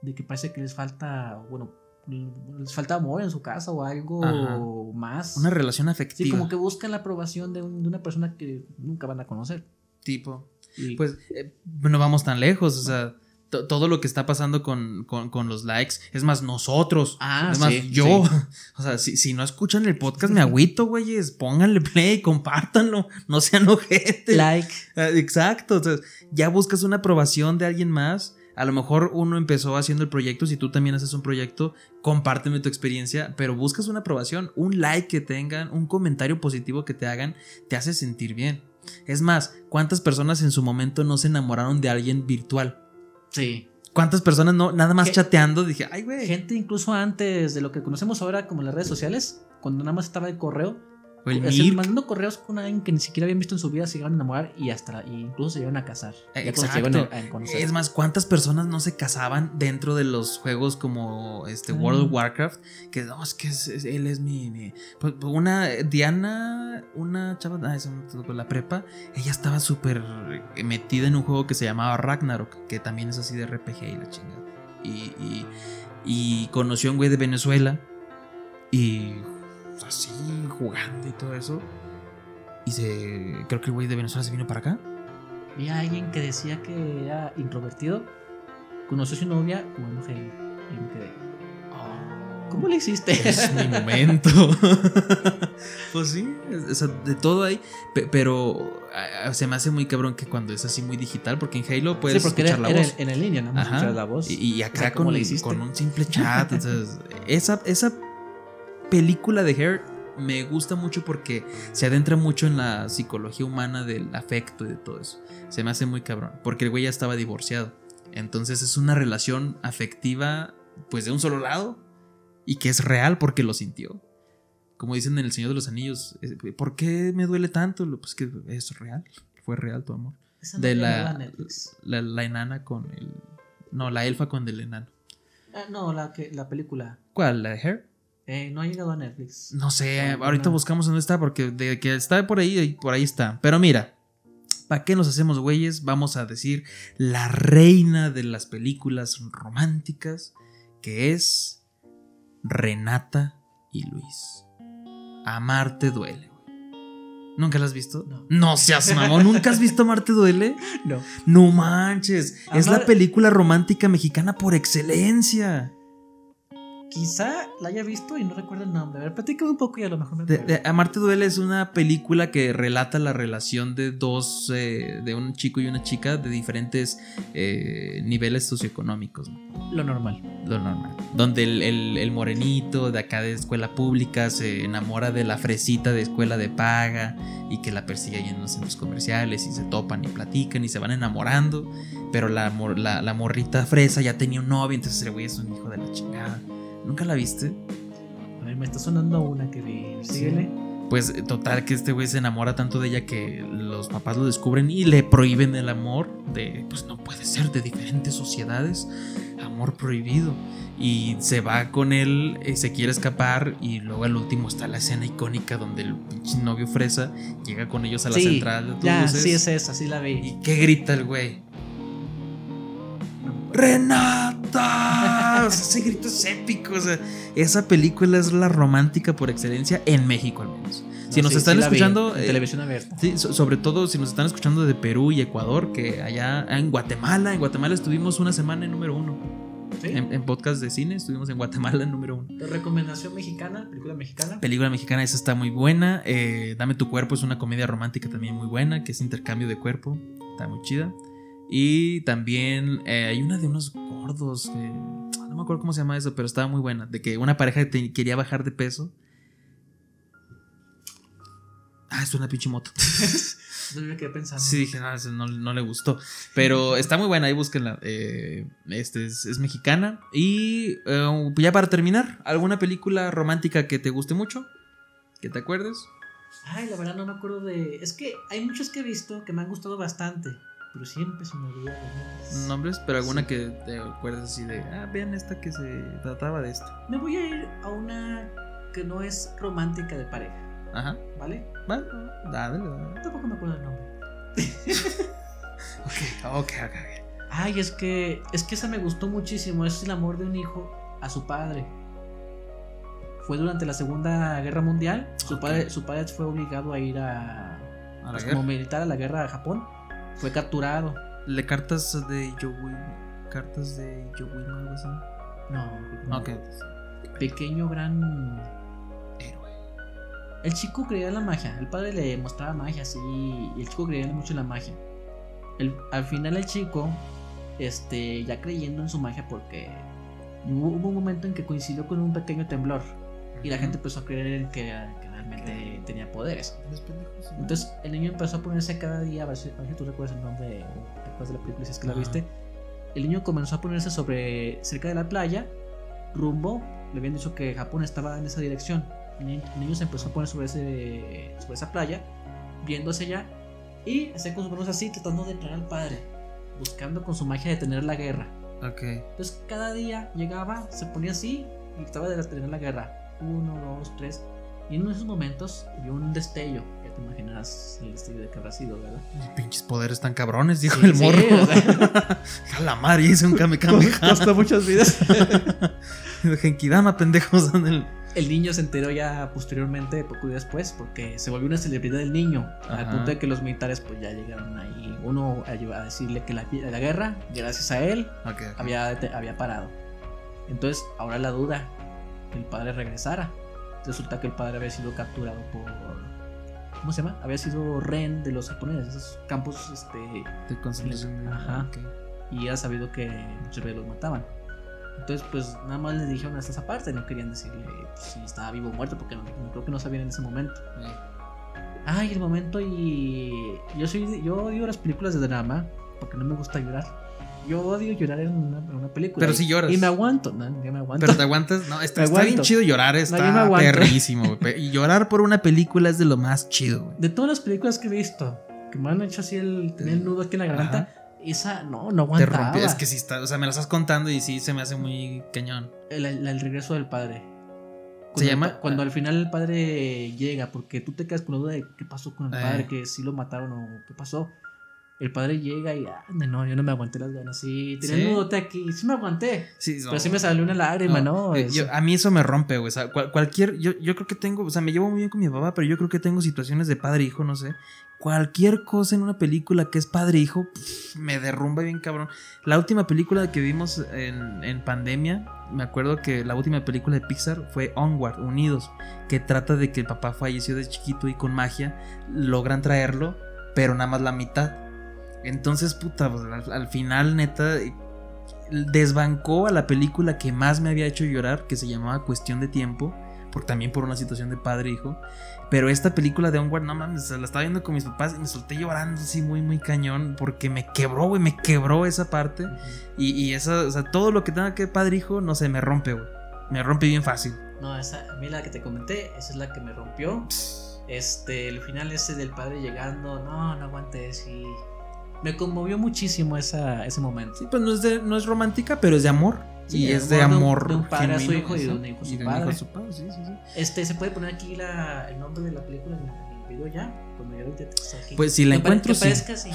de que parece que les falta, bueno, les falta amor en su casa o algo más. Una relación afectiva. Sí, como que buscan la aprobación de, de una persona que nunca van a conocer. Tipo. Pues eh, no vamos tan lejos, o sea, todo lo que está pasando con, los likes. Es más, nosotros. Ah, es más, yo. O sea, si, no escuchan el podcast, me agüito, güeyes. Pónganle play, compártanlo. No sean ojete. Like. Ah, exacto. O sea, ya buscas una aprobación de alguien más. A lo mejor uno empezó haciendo el proyecto, si tú también haces un proyecto, compárteme tu experiencia, pero buscas una aprobación, un like que tengan, un comentario positivo que te hagan, te hace sentir bien. Es más, ¿cuántas personas en su momento no se enamoraron de alguien virtual? Sí. ¿Cuántas personas no, nada más chateando? Dije, ay, güey. Gente incluso antes de lo que conocemos ahora como las redes sociales, cuando nada más estaba el correo, o el mandando correos con alguien que ni siquiera habían visto en su vida, se iban a enamorar y hasta incluso se iban a casar. Exacto. es más, ¿cuántas personas no se casaban dentro de los juegos como este World of Warcraft? Que no, es que él es mi, pues, pues, una Diana, una chava, ah, la prepa, ella estaba súper metida en un juego que se llamaba Ragnarok, que también es así de RPG y la chingada. Y, y, y conoció a un güey de Venezuela y así jugando y todo eso. Y se. Creo que el güey de Venezuela se vino para acá. Vi a alguien que decía que era introvertido. Conoció a su novia jugando Halo. Y me quedé. Oh, ¿Cómo le hiciste? Es mi momento. pues sí, de todo ahí. Pero se me hace muy cabrón que cuando es así muy digital, porque en Halo puedes escuchar la voz. En, el línea, ¿no? la voz. Y, acá con, con, un simple chat. esa, esa película de Hair me gusta mucho porque se adentra mucho en la psicología humana del afecto y de todo eso. Se me hace muy cabrón, porque el güey ya estaba divorciado. Entonces es una relación afectiva, pues de un solo lado, y que es real porque lo sintió. Como dicen en El Señor de los Anillos, ¿por qué me duele tanto? Pues que es real, fue real tu amor. de la, la, enana con el... No, la elfa con el enano. Ah, no, la, que, la película. ¿Cuál? ¿La de Hair? Eh, no ha llegado a Netflix. No sé, ahorita buscamos dónde está, porque de que está por ahí, por ahí está. Pero mira, ¿para qué nos hacemos güeyes? Vamos a decir la reina de las películas románticas, que es Renata y Luis. Amarte duele. ¿Nunca la has visto? No. No seas mamón. ¿Nunca has visto Amarte duele? No. No manches. Es la película romántica mexicana por excelencia. Quizá la haya visto y no recuerdo el nombre. A ver, platícame un poco y a lo mejor me de, Amarte Duele es una película que relata la relación de dos, eh, de un chico y una chica de diferentes eh, niveles socioeconómicos. Lo normal. Lo normal. Donde el, morenito de acá de escuela pública se enamora de la fresita de escuela de paga y que la persigue ahí en los centros comerciales y se topan y platican y se van enamorando. Pero la, la, la morrita fresa ya tenía un novio, entonces el güey es un hijo de la chingada. ¿Nunca la viste? A ver, me está sonando una que vi. Síguele. Pues total que este güey se enamora tanto de ella que los papás lo descubren y le prohíben el amor de, pues no puede ser, de diferentes sociedades, amor prohibido. Y se va con él, y eh, se quiere escapar y luego al último está la escena icónica donde el novio fresa llega con ellos a la central de ya, sí es esa, sí la vi. ¿Y qué grita el güey? ¡Renata! ese grito es épico. esa película es la romántica por excelencia en México, al menos. Si nos están escuchando. en eh, televisión abierta. Sí, sobre todo si nos están escuchando de Perú y Ecuador, que allá en Guatemala, en Guatemala estuvimos una semana en número uno. En, podcast de cine estuvimos en Guatemala en número uno. ¿Recomendación mexicana? ¿Película mexicana? Película mexicana, esa está muy buena. Eh, Dame tu cuerpo es una comedia romántica también muy buena, que es intercambio de cuerpo. Está muy chida. Y también eh, hay una de unos gordos que. No me acuerdo cómo se llama eso, pero estaba muy buena. De que una pareja quería bajar de peso. Ah, es una pinche moto. no me quedé pensando. Sí, dije, no, no, le gustó. Pero está muy buena, ahí búsquenla. Eh, este es, mexicana. Y eh, ya para terminar, ¿alguna película romántica que te guste mucho? ¿Que te acuerdes? Ay, la verdad no me acuerdo de. Es que hay muchos que he visto que me han gustado bastante. Pero siempre se me olvida nombres. pero alguna que te acuerdes así de, ah, vean esta que se trataba de esto. Me voy a ir a una que no es romántica de pareja. Ajá. ¿Vale? Vale, dale, dale. Tampoco me acuerdo el nombre. ok, ok, ok. Ay, es que, es que esa me gustó muchísimo. Es el amor de un hijo a su padre. Fue durante la Segunda Guerra Mundial. Su, padre, su padre fue obligado a ir a, ¿A la pues, como militar a la guerra de Japón fue capturado. Le cartas de Joe cartas de Joe o algo así? No, no. Ok. Pequeño, gran héroe. El chico creía en la magia. El padre le mostraba magia, sí. Y el chico creía mucho en la magia. El, al final el chico, este, ya creyendo en su magia porque hubo, un momento en que coincidió con un pequeño temblor. Y la gente empezó a creer en que, realmente tenía poderes. Entonces el niño empezó a ponerse cada día, a ver si, tú recuerdas el nombre, de la película, si es que la viste. El niño comenzó a ponerse sobre cerca de la playa, rumbo. Le habían dicho que Japón estaba en esa dirección. El niño, se empezó a poner sobre, ese, sobre esa playa, viéndose allá y se con sus manos así, tratando de entrar al padre, buscando con su magia detener la guerra. Ok. Entonces cada día llegaba, se ponía así y trataba de detener la guerra. Uno, dos, tres. Y en uno de esos momentos vio un destello. Ya te imaginas el destello de que habrá sido, ¿verdad? Pinches poderes tan cabrones, dijo el morro. Sí, o la madre, hice un kame Costó muchas vidas. Genkidama, pendejos. El... el niño se enteró ya posteriormente, poco después, porque se volvió una celebridad del niño. Al punto de que los militares, pues ya llegaron ahí. Uno a, decirle que la, la, guerra, gracias a él, Había, había parado. Entonces, ahora la duda: que el padre regresara resulta que el padre había sido capturado por ¿cómo se llama? Había sido Ren de los japoneses, esos campos este de concentración. Ajá. Y era sabido que muchos veces los mataban. Entonces, pues nada más le dijeron hasta esa parte, no querían decirle pues, si estaba vivo o muerto, porque no, creo que no sabían en ese momento. Ay, el momento y yo soy yo odio las películas de drama porque no me gusta llorar. Yo odio llorar en una, película. Pero si lloras. Y me aguanto, no, me aguanto. Pero te aguantas, no, está, bien chido llorar, está perrísimo, Y llorar por una película es de lo más chido, güey. De todas las películas que he visto, que me han hecho así el, tener el nudo aquí en la garganta, esa no, no aguantaba. Te es que sí está, o sea, me lo estás contando y sí se me hace muy cañón. El, el, regreso del padre. ¿Se llama? cuando al final el padre llega, porque tú te quedas con la duda de qué pasó con el eh. padre, que si lo mataron o qué pasó el padre llega y, ah, no, yo no me aguanté las ganas. Sí, tenía un nudote aquí, sí me aguanté. Sí, Pero sí me salió una lágrima, ¿no? Eh, a mí eso me rompe, güey. O sea, cualquier, yo, yo creo que tengo, o sea, me llevo muy bien con mi papá, pero yo creo que tengo situaciones de padre-hijo, no sé. Cualquier cosa en una película que es padre-hijo, me derrumba bien cabrón. La última película que vimos en, en pandemia, me acuerdo que la última película de Pixar fue Onward, Unidos, que trata de que el papá falleció de chiquito y con magia logran traerlo, pero nada más la mitad entonces, puta, pues, al, final, neta, desbancó a la película que más me había hecho llorar, que se llamaba Cuestión de Tiempo, por, también por una situación de padre-hijo. Pero esta película de Onward, no mames, la estaba viendo con mis papás y me solté llorando así muy, muy cañón, porque me quebró, güey, me quebró esa parte. y, y, eso, o sea, todo lo que tenga que padre-hijo, no sé, me rompe, güey. Me rompe bien fácil. No, esa, a mí la que te comenté, esa es la que me rompió. Este, el final ese del padre llegando, no, no aguanté, sí me conmovió muchísimo esa, ese momento. Sí, pues no es, de, no es romántica, pero es de amor. y es de amor. De un, padre a su hijo y de un hijo a su padre. su padre. Sí, sí, sí. Este, ¿se puede poner aquí la, el nombre de la película en el video ya? Cuando ya lo aquí. Pues si la encuentro, sí. sí. sí.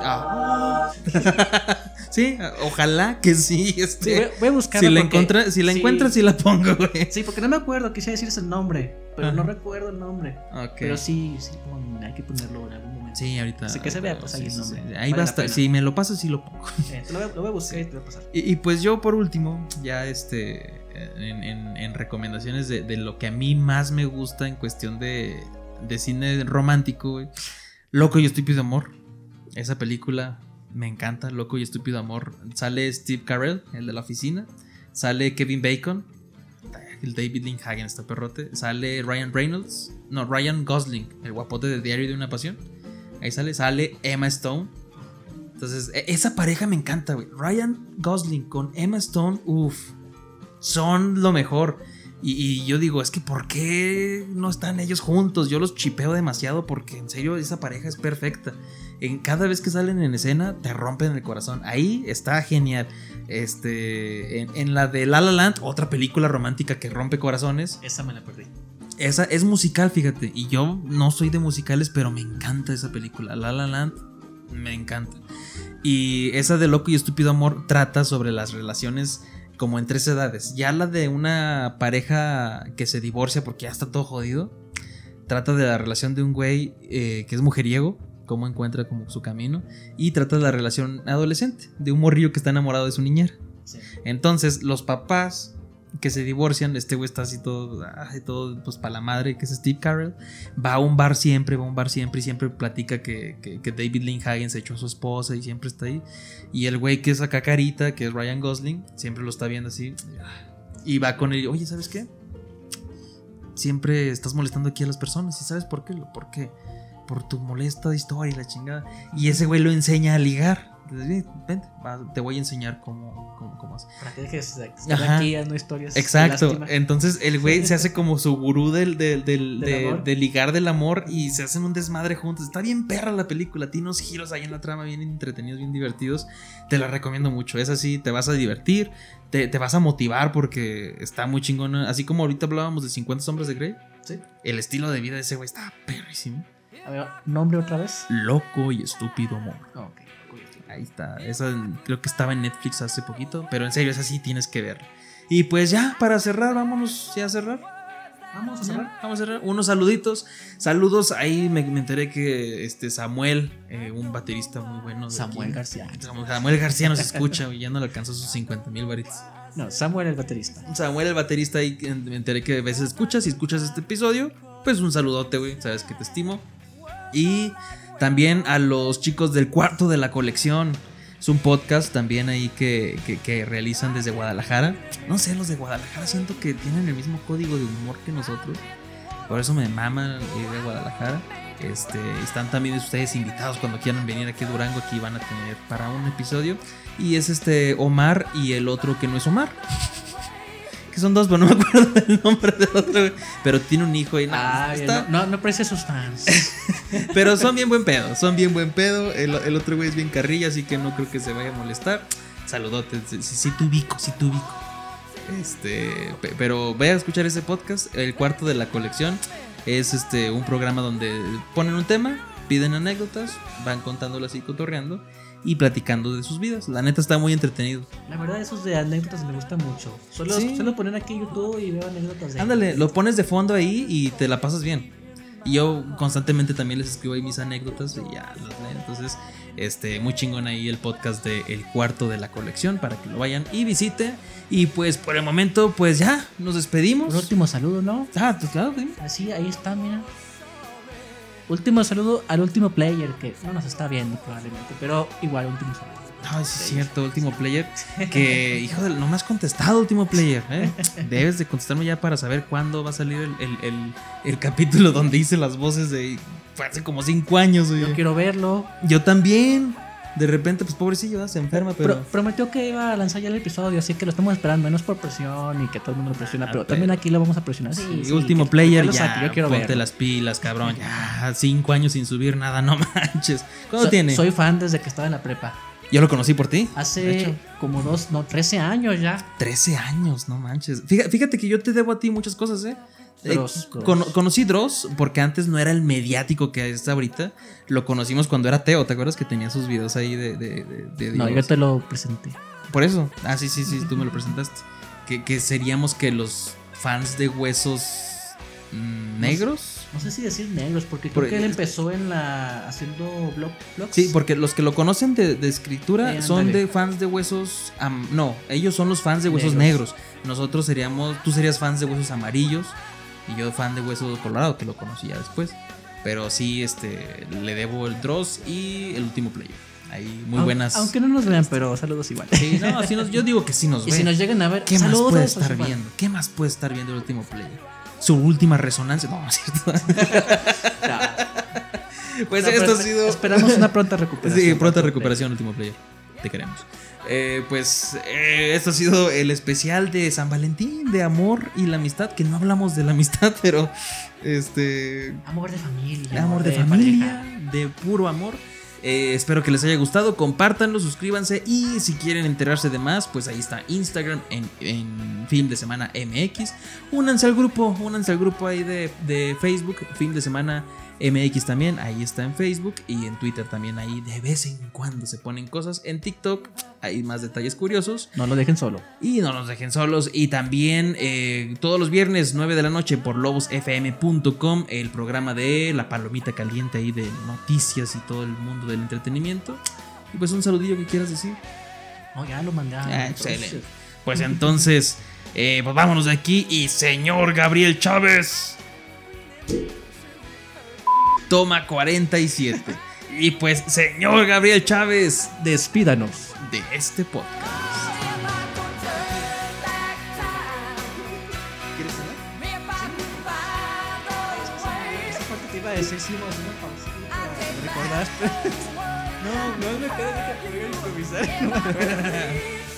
Ah. sí, ojalá que sí. Este, voy, a buscarla. Si la, encuentra, si la encuentras, sí la pongo, güey. Sí, porque no me acuerdo, quisiera decir ese nombre, pero no recuerdo el nombre. Okay. Pero sí, sí, hay que ponerlo en algún Sí, ahorita. Así que se vea, pues ahí nombre. ahí basta. Si me lo pasas, sí lo pongo. lo, voy, a buscar y te voy a pasar. Y, pues yo, por último, ya este. En, recomendaciones de, lo que a mí más me gusta en cuestión de, de cine romántico, güey. Loco y estúpido amor. Esa película me encanta, Loco y estúpido amor. Sale Steve Carell, el de la oficina. Sale Kevin Bacon. El David Lindhagen, este perrote. Sale Ryan Reynolds. No, Ryan Gosling, el guapote de Diario de una Pasión. Ahí sale, sale Emma Stone. Entonces, e, esa pareja me encanta, güey. Ryan Gosling con Emma Stone, uff, son lo mejor. Y, yo digo, es que ¿por qué no están ellos juntos? Yo los chipeo demasiado porque en serio esa pareja es perfecta. En cada vez que salen en escena te rompen el corazón. Ahí está genial. Este, en, en la de La La Land, otra película romántica que rompe corazones. Esa me la perdí. Esa es musical, fíjate. Y yo no soy de musicales, pero me encanta esa película. La La Land me encanta. Y esa de Loco y Estúpido Amor trata sobre las relaciones como en tres edades. Ya la de una pareja que se divorcia porque ya está todo jodido. Trata de la relación de un güey eh, que es mujeriego cómo encuentra como su camino y trata la relación adolescente de un morrillo que está enamorado de su niñera. Entonces, los papás que se divorcian, este güey está así todo, todo pues para la madre, que es Steve Carell, va a un bar siempre, va a un bar siempre y siempre platica que, que, David Lynn se echó a su esposa y siempre está ahí. Y el güey que es acá carita, que es Ryan Gosling, siempre lo está viendo así y va con él, oye, ¿sabes qué? Siempre estás molestando aquí a las personas y ¿sabes por qué? ¿Por qué? Por tu molesta historia y la chingada. Y ese güey lo enseña a ligar te voy a enseñar cómo, cómo, Para que dejes de no historias. Exacto. Entonces el güey se hace como su gurú del, del, de, ligar del amor y se hacen un desmadre juntos. Está bien perra la película, tiene unos giros ahí en la trama bien entretenidos, bien divertidos. Te la recomiendo mucho. Es así, te vas a divertir, te, vas a motivar porque está muy chingón. Así como ahorita hablábamos de 50 sombras de Grey. Sí. El estilo de vida de ese güey está perrísimo. A ver, nombre otra vez. Loco y estúpido amor. Ok. Ahí está. Creo que estaba en Netflix hace poquito. Pero en serio, esa sí tienes que ver. Y pues ya, para cerrar, vámonos ya a cerrar. Vamos a cerrar. vamos a cerrar. Unos saluditos. Saludos. Ahí me, enteré que este Samuel, eh, un baterista muy bueno. Samuel García. Samuel García nos escucha y ya no le alcanzó sus 50 mil varitos. No, Samuel el baterista. Samuel el baterista. Ahí me enteré que a veces escuchas. Si escuchas este episodio, pues un saludote, güey. Sabes que te estimo. Y también a los chicos del cuarto de la colección. Es un podcast también ahí que, realizan desde Guadalajara. No sé, los de Guadalajara siento que tienen el mismo código de humor que nosotros. Por eso me maman ir de Guadalajara. Este, están también ustedes invitados cuando quieran venir aquí a Durango. Aquí van a tener para un episodio. Y es este Omar y el otro que no es Omar son dos, pero no me acuerdo del nombre del otro, Pero tiene un hijo y nada. no, no, aprecia sus fans. pero son bien buen pedo, son bien buen pedo. El, otro güey es bien carrilla, así que no creo que se vaya a molestar. Saludotes, te ubico, sí te ubico. Este, pero ve a escuchar ese podcast, el cuarto de la colección. Es este un programa donde ponen un tema, piden anécdotas, van contándolo así cotorreando y platicando de sus vidas. La neta está muy entretenido. La verdad, esos de anécdotas me gustan mucho. Solo, solo poner aquí YouTube y veo anécdotas de Ándale, lo pones de fondo ahí y te la pasas bien. Y yo constantemente también les escribo ahí mis anécdotas y ya los leen. Entonces, este, muy chingón ahí el podcast de El Cuarto de la Colección para que lo vayan y visiten. Y pues por el momento, pues ya, nos despedimos. Un último saludo, ¿no? Ah, pues claro, Así, ahí está, mira. Último saludo al último player que no nos está viendo probablemente, pero igual último saludo. Sí es cierto, último player. Que, hijo de, no me has contestado, último player. ¿eh? Debes de contestarme ya para saber cuándo va a salir el, capítulo donde hice las voces de. Fue hace como cinco años, Yo quiero verlo. Yo también de repente, pues pobrecillo, se enferma, pero... prometió que iba a lanzar ya el episodio, así que lo estamos esperando, menos por presión y que todo el mundo lo presiona, ah, pero, también aquí lo vamos a presionar. Sí, último player, ya, yo quiero ponte las pilas, cabrón, ya, cinco años sin subir nada, no manches. ¿Cuándo tiene? Soy fan desde que estaba en la prepa. Yo lo conocí por ti. Hace como dos, no, 13 años ya. 13 años, no manches. Fíjate que yo te debo a ti muchas cosas, ¿eh? Eh, conocí Dross porque antes no era el mediático que es ahorita. Lo conocimos cuando era Teo. ¿Te acuerdas que tenía sus videos ahí de, de, No, yo te lo presenté. Por eso. Ah, sí, sí, sí, tú me lo presentaste. Que, seríamos que los fans de huesos negros. No, sé si decir negros, porque creo que él empezó en la haciendo blog, blogs. Sí, porque los que lo conocen de, escritura son de fans de huesos. no, ellos son los fans de huesos negros. Nosotros seríamos, tú serías fans de huesos amarillos y yo fan de Hueso Colorado, que lo conocía después. Pero sí, este, le debo el Dross y el último player. Ahí muy buenas. Aunque no nos vean, pero saludos igual. Sí, no, yo digo que sí nos ven. Y si nos llegan a ver, ¿qué más puede estar viendo? ¿Qué más puede estar viendo el último player? Su última resonancia. No, no es cierto. Pues esto ha sido. Esperamos una pronta recuperación. Sí, pronta recuperación, último player. Te queremos. Eh, pues eh, esto ha sido el especial de San Valentín, de amor y la amistad, que no hablamos de la amistad, pero este... Amor de familia. amor de, familia, de puro amor. Eh, espero que les haya gustado, compártanlo, suscríbanse y si quieren enterarse de más, pues ahí está Instagram en, en Film de Semana MX. Únanse al grupo, únanse al grupo ahí de, de Facebook, Film de Semana MX también, ahí está en Facebook y en Twitter también ahí de vez en cuando se ponen cosas. En TikTok hay más detalles curiosos. No lo dejen solo. Y no nos dejen solos. Y también eh, todos los viernes 9 de la noche por lobosfm.com el programa de La Palomita Caliente ahí de noticias y todo el mundo del entretenimiento. Y pues un saludillo que quieras decir. No, ya lo mandé. Ah, excelente. Pues entonces, eh, pues vámonos de aquí y señor Gabriel Chávez. Toma 47. Y pues, señor Gabriel Chávez, despídanos de este podcast. ¿Quieres saber? Esa parte te iba a decir, a una pausa. ¿Recordaste? No, no me quedé de que podía improvisar.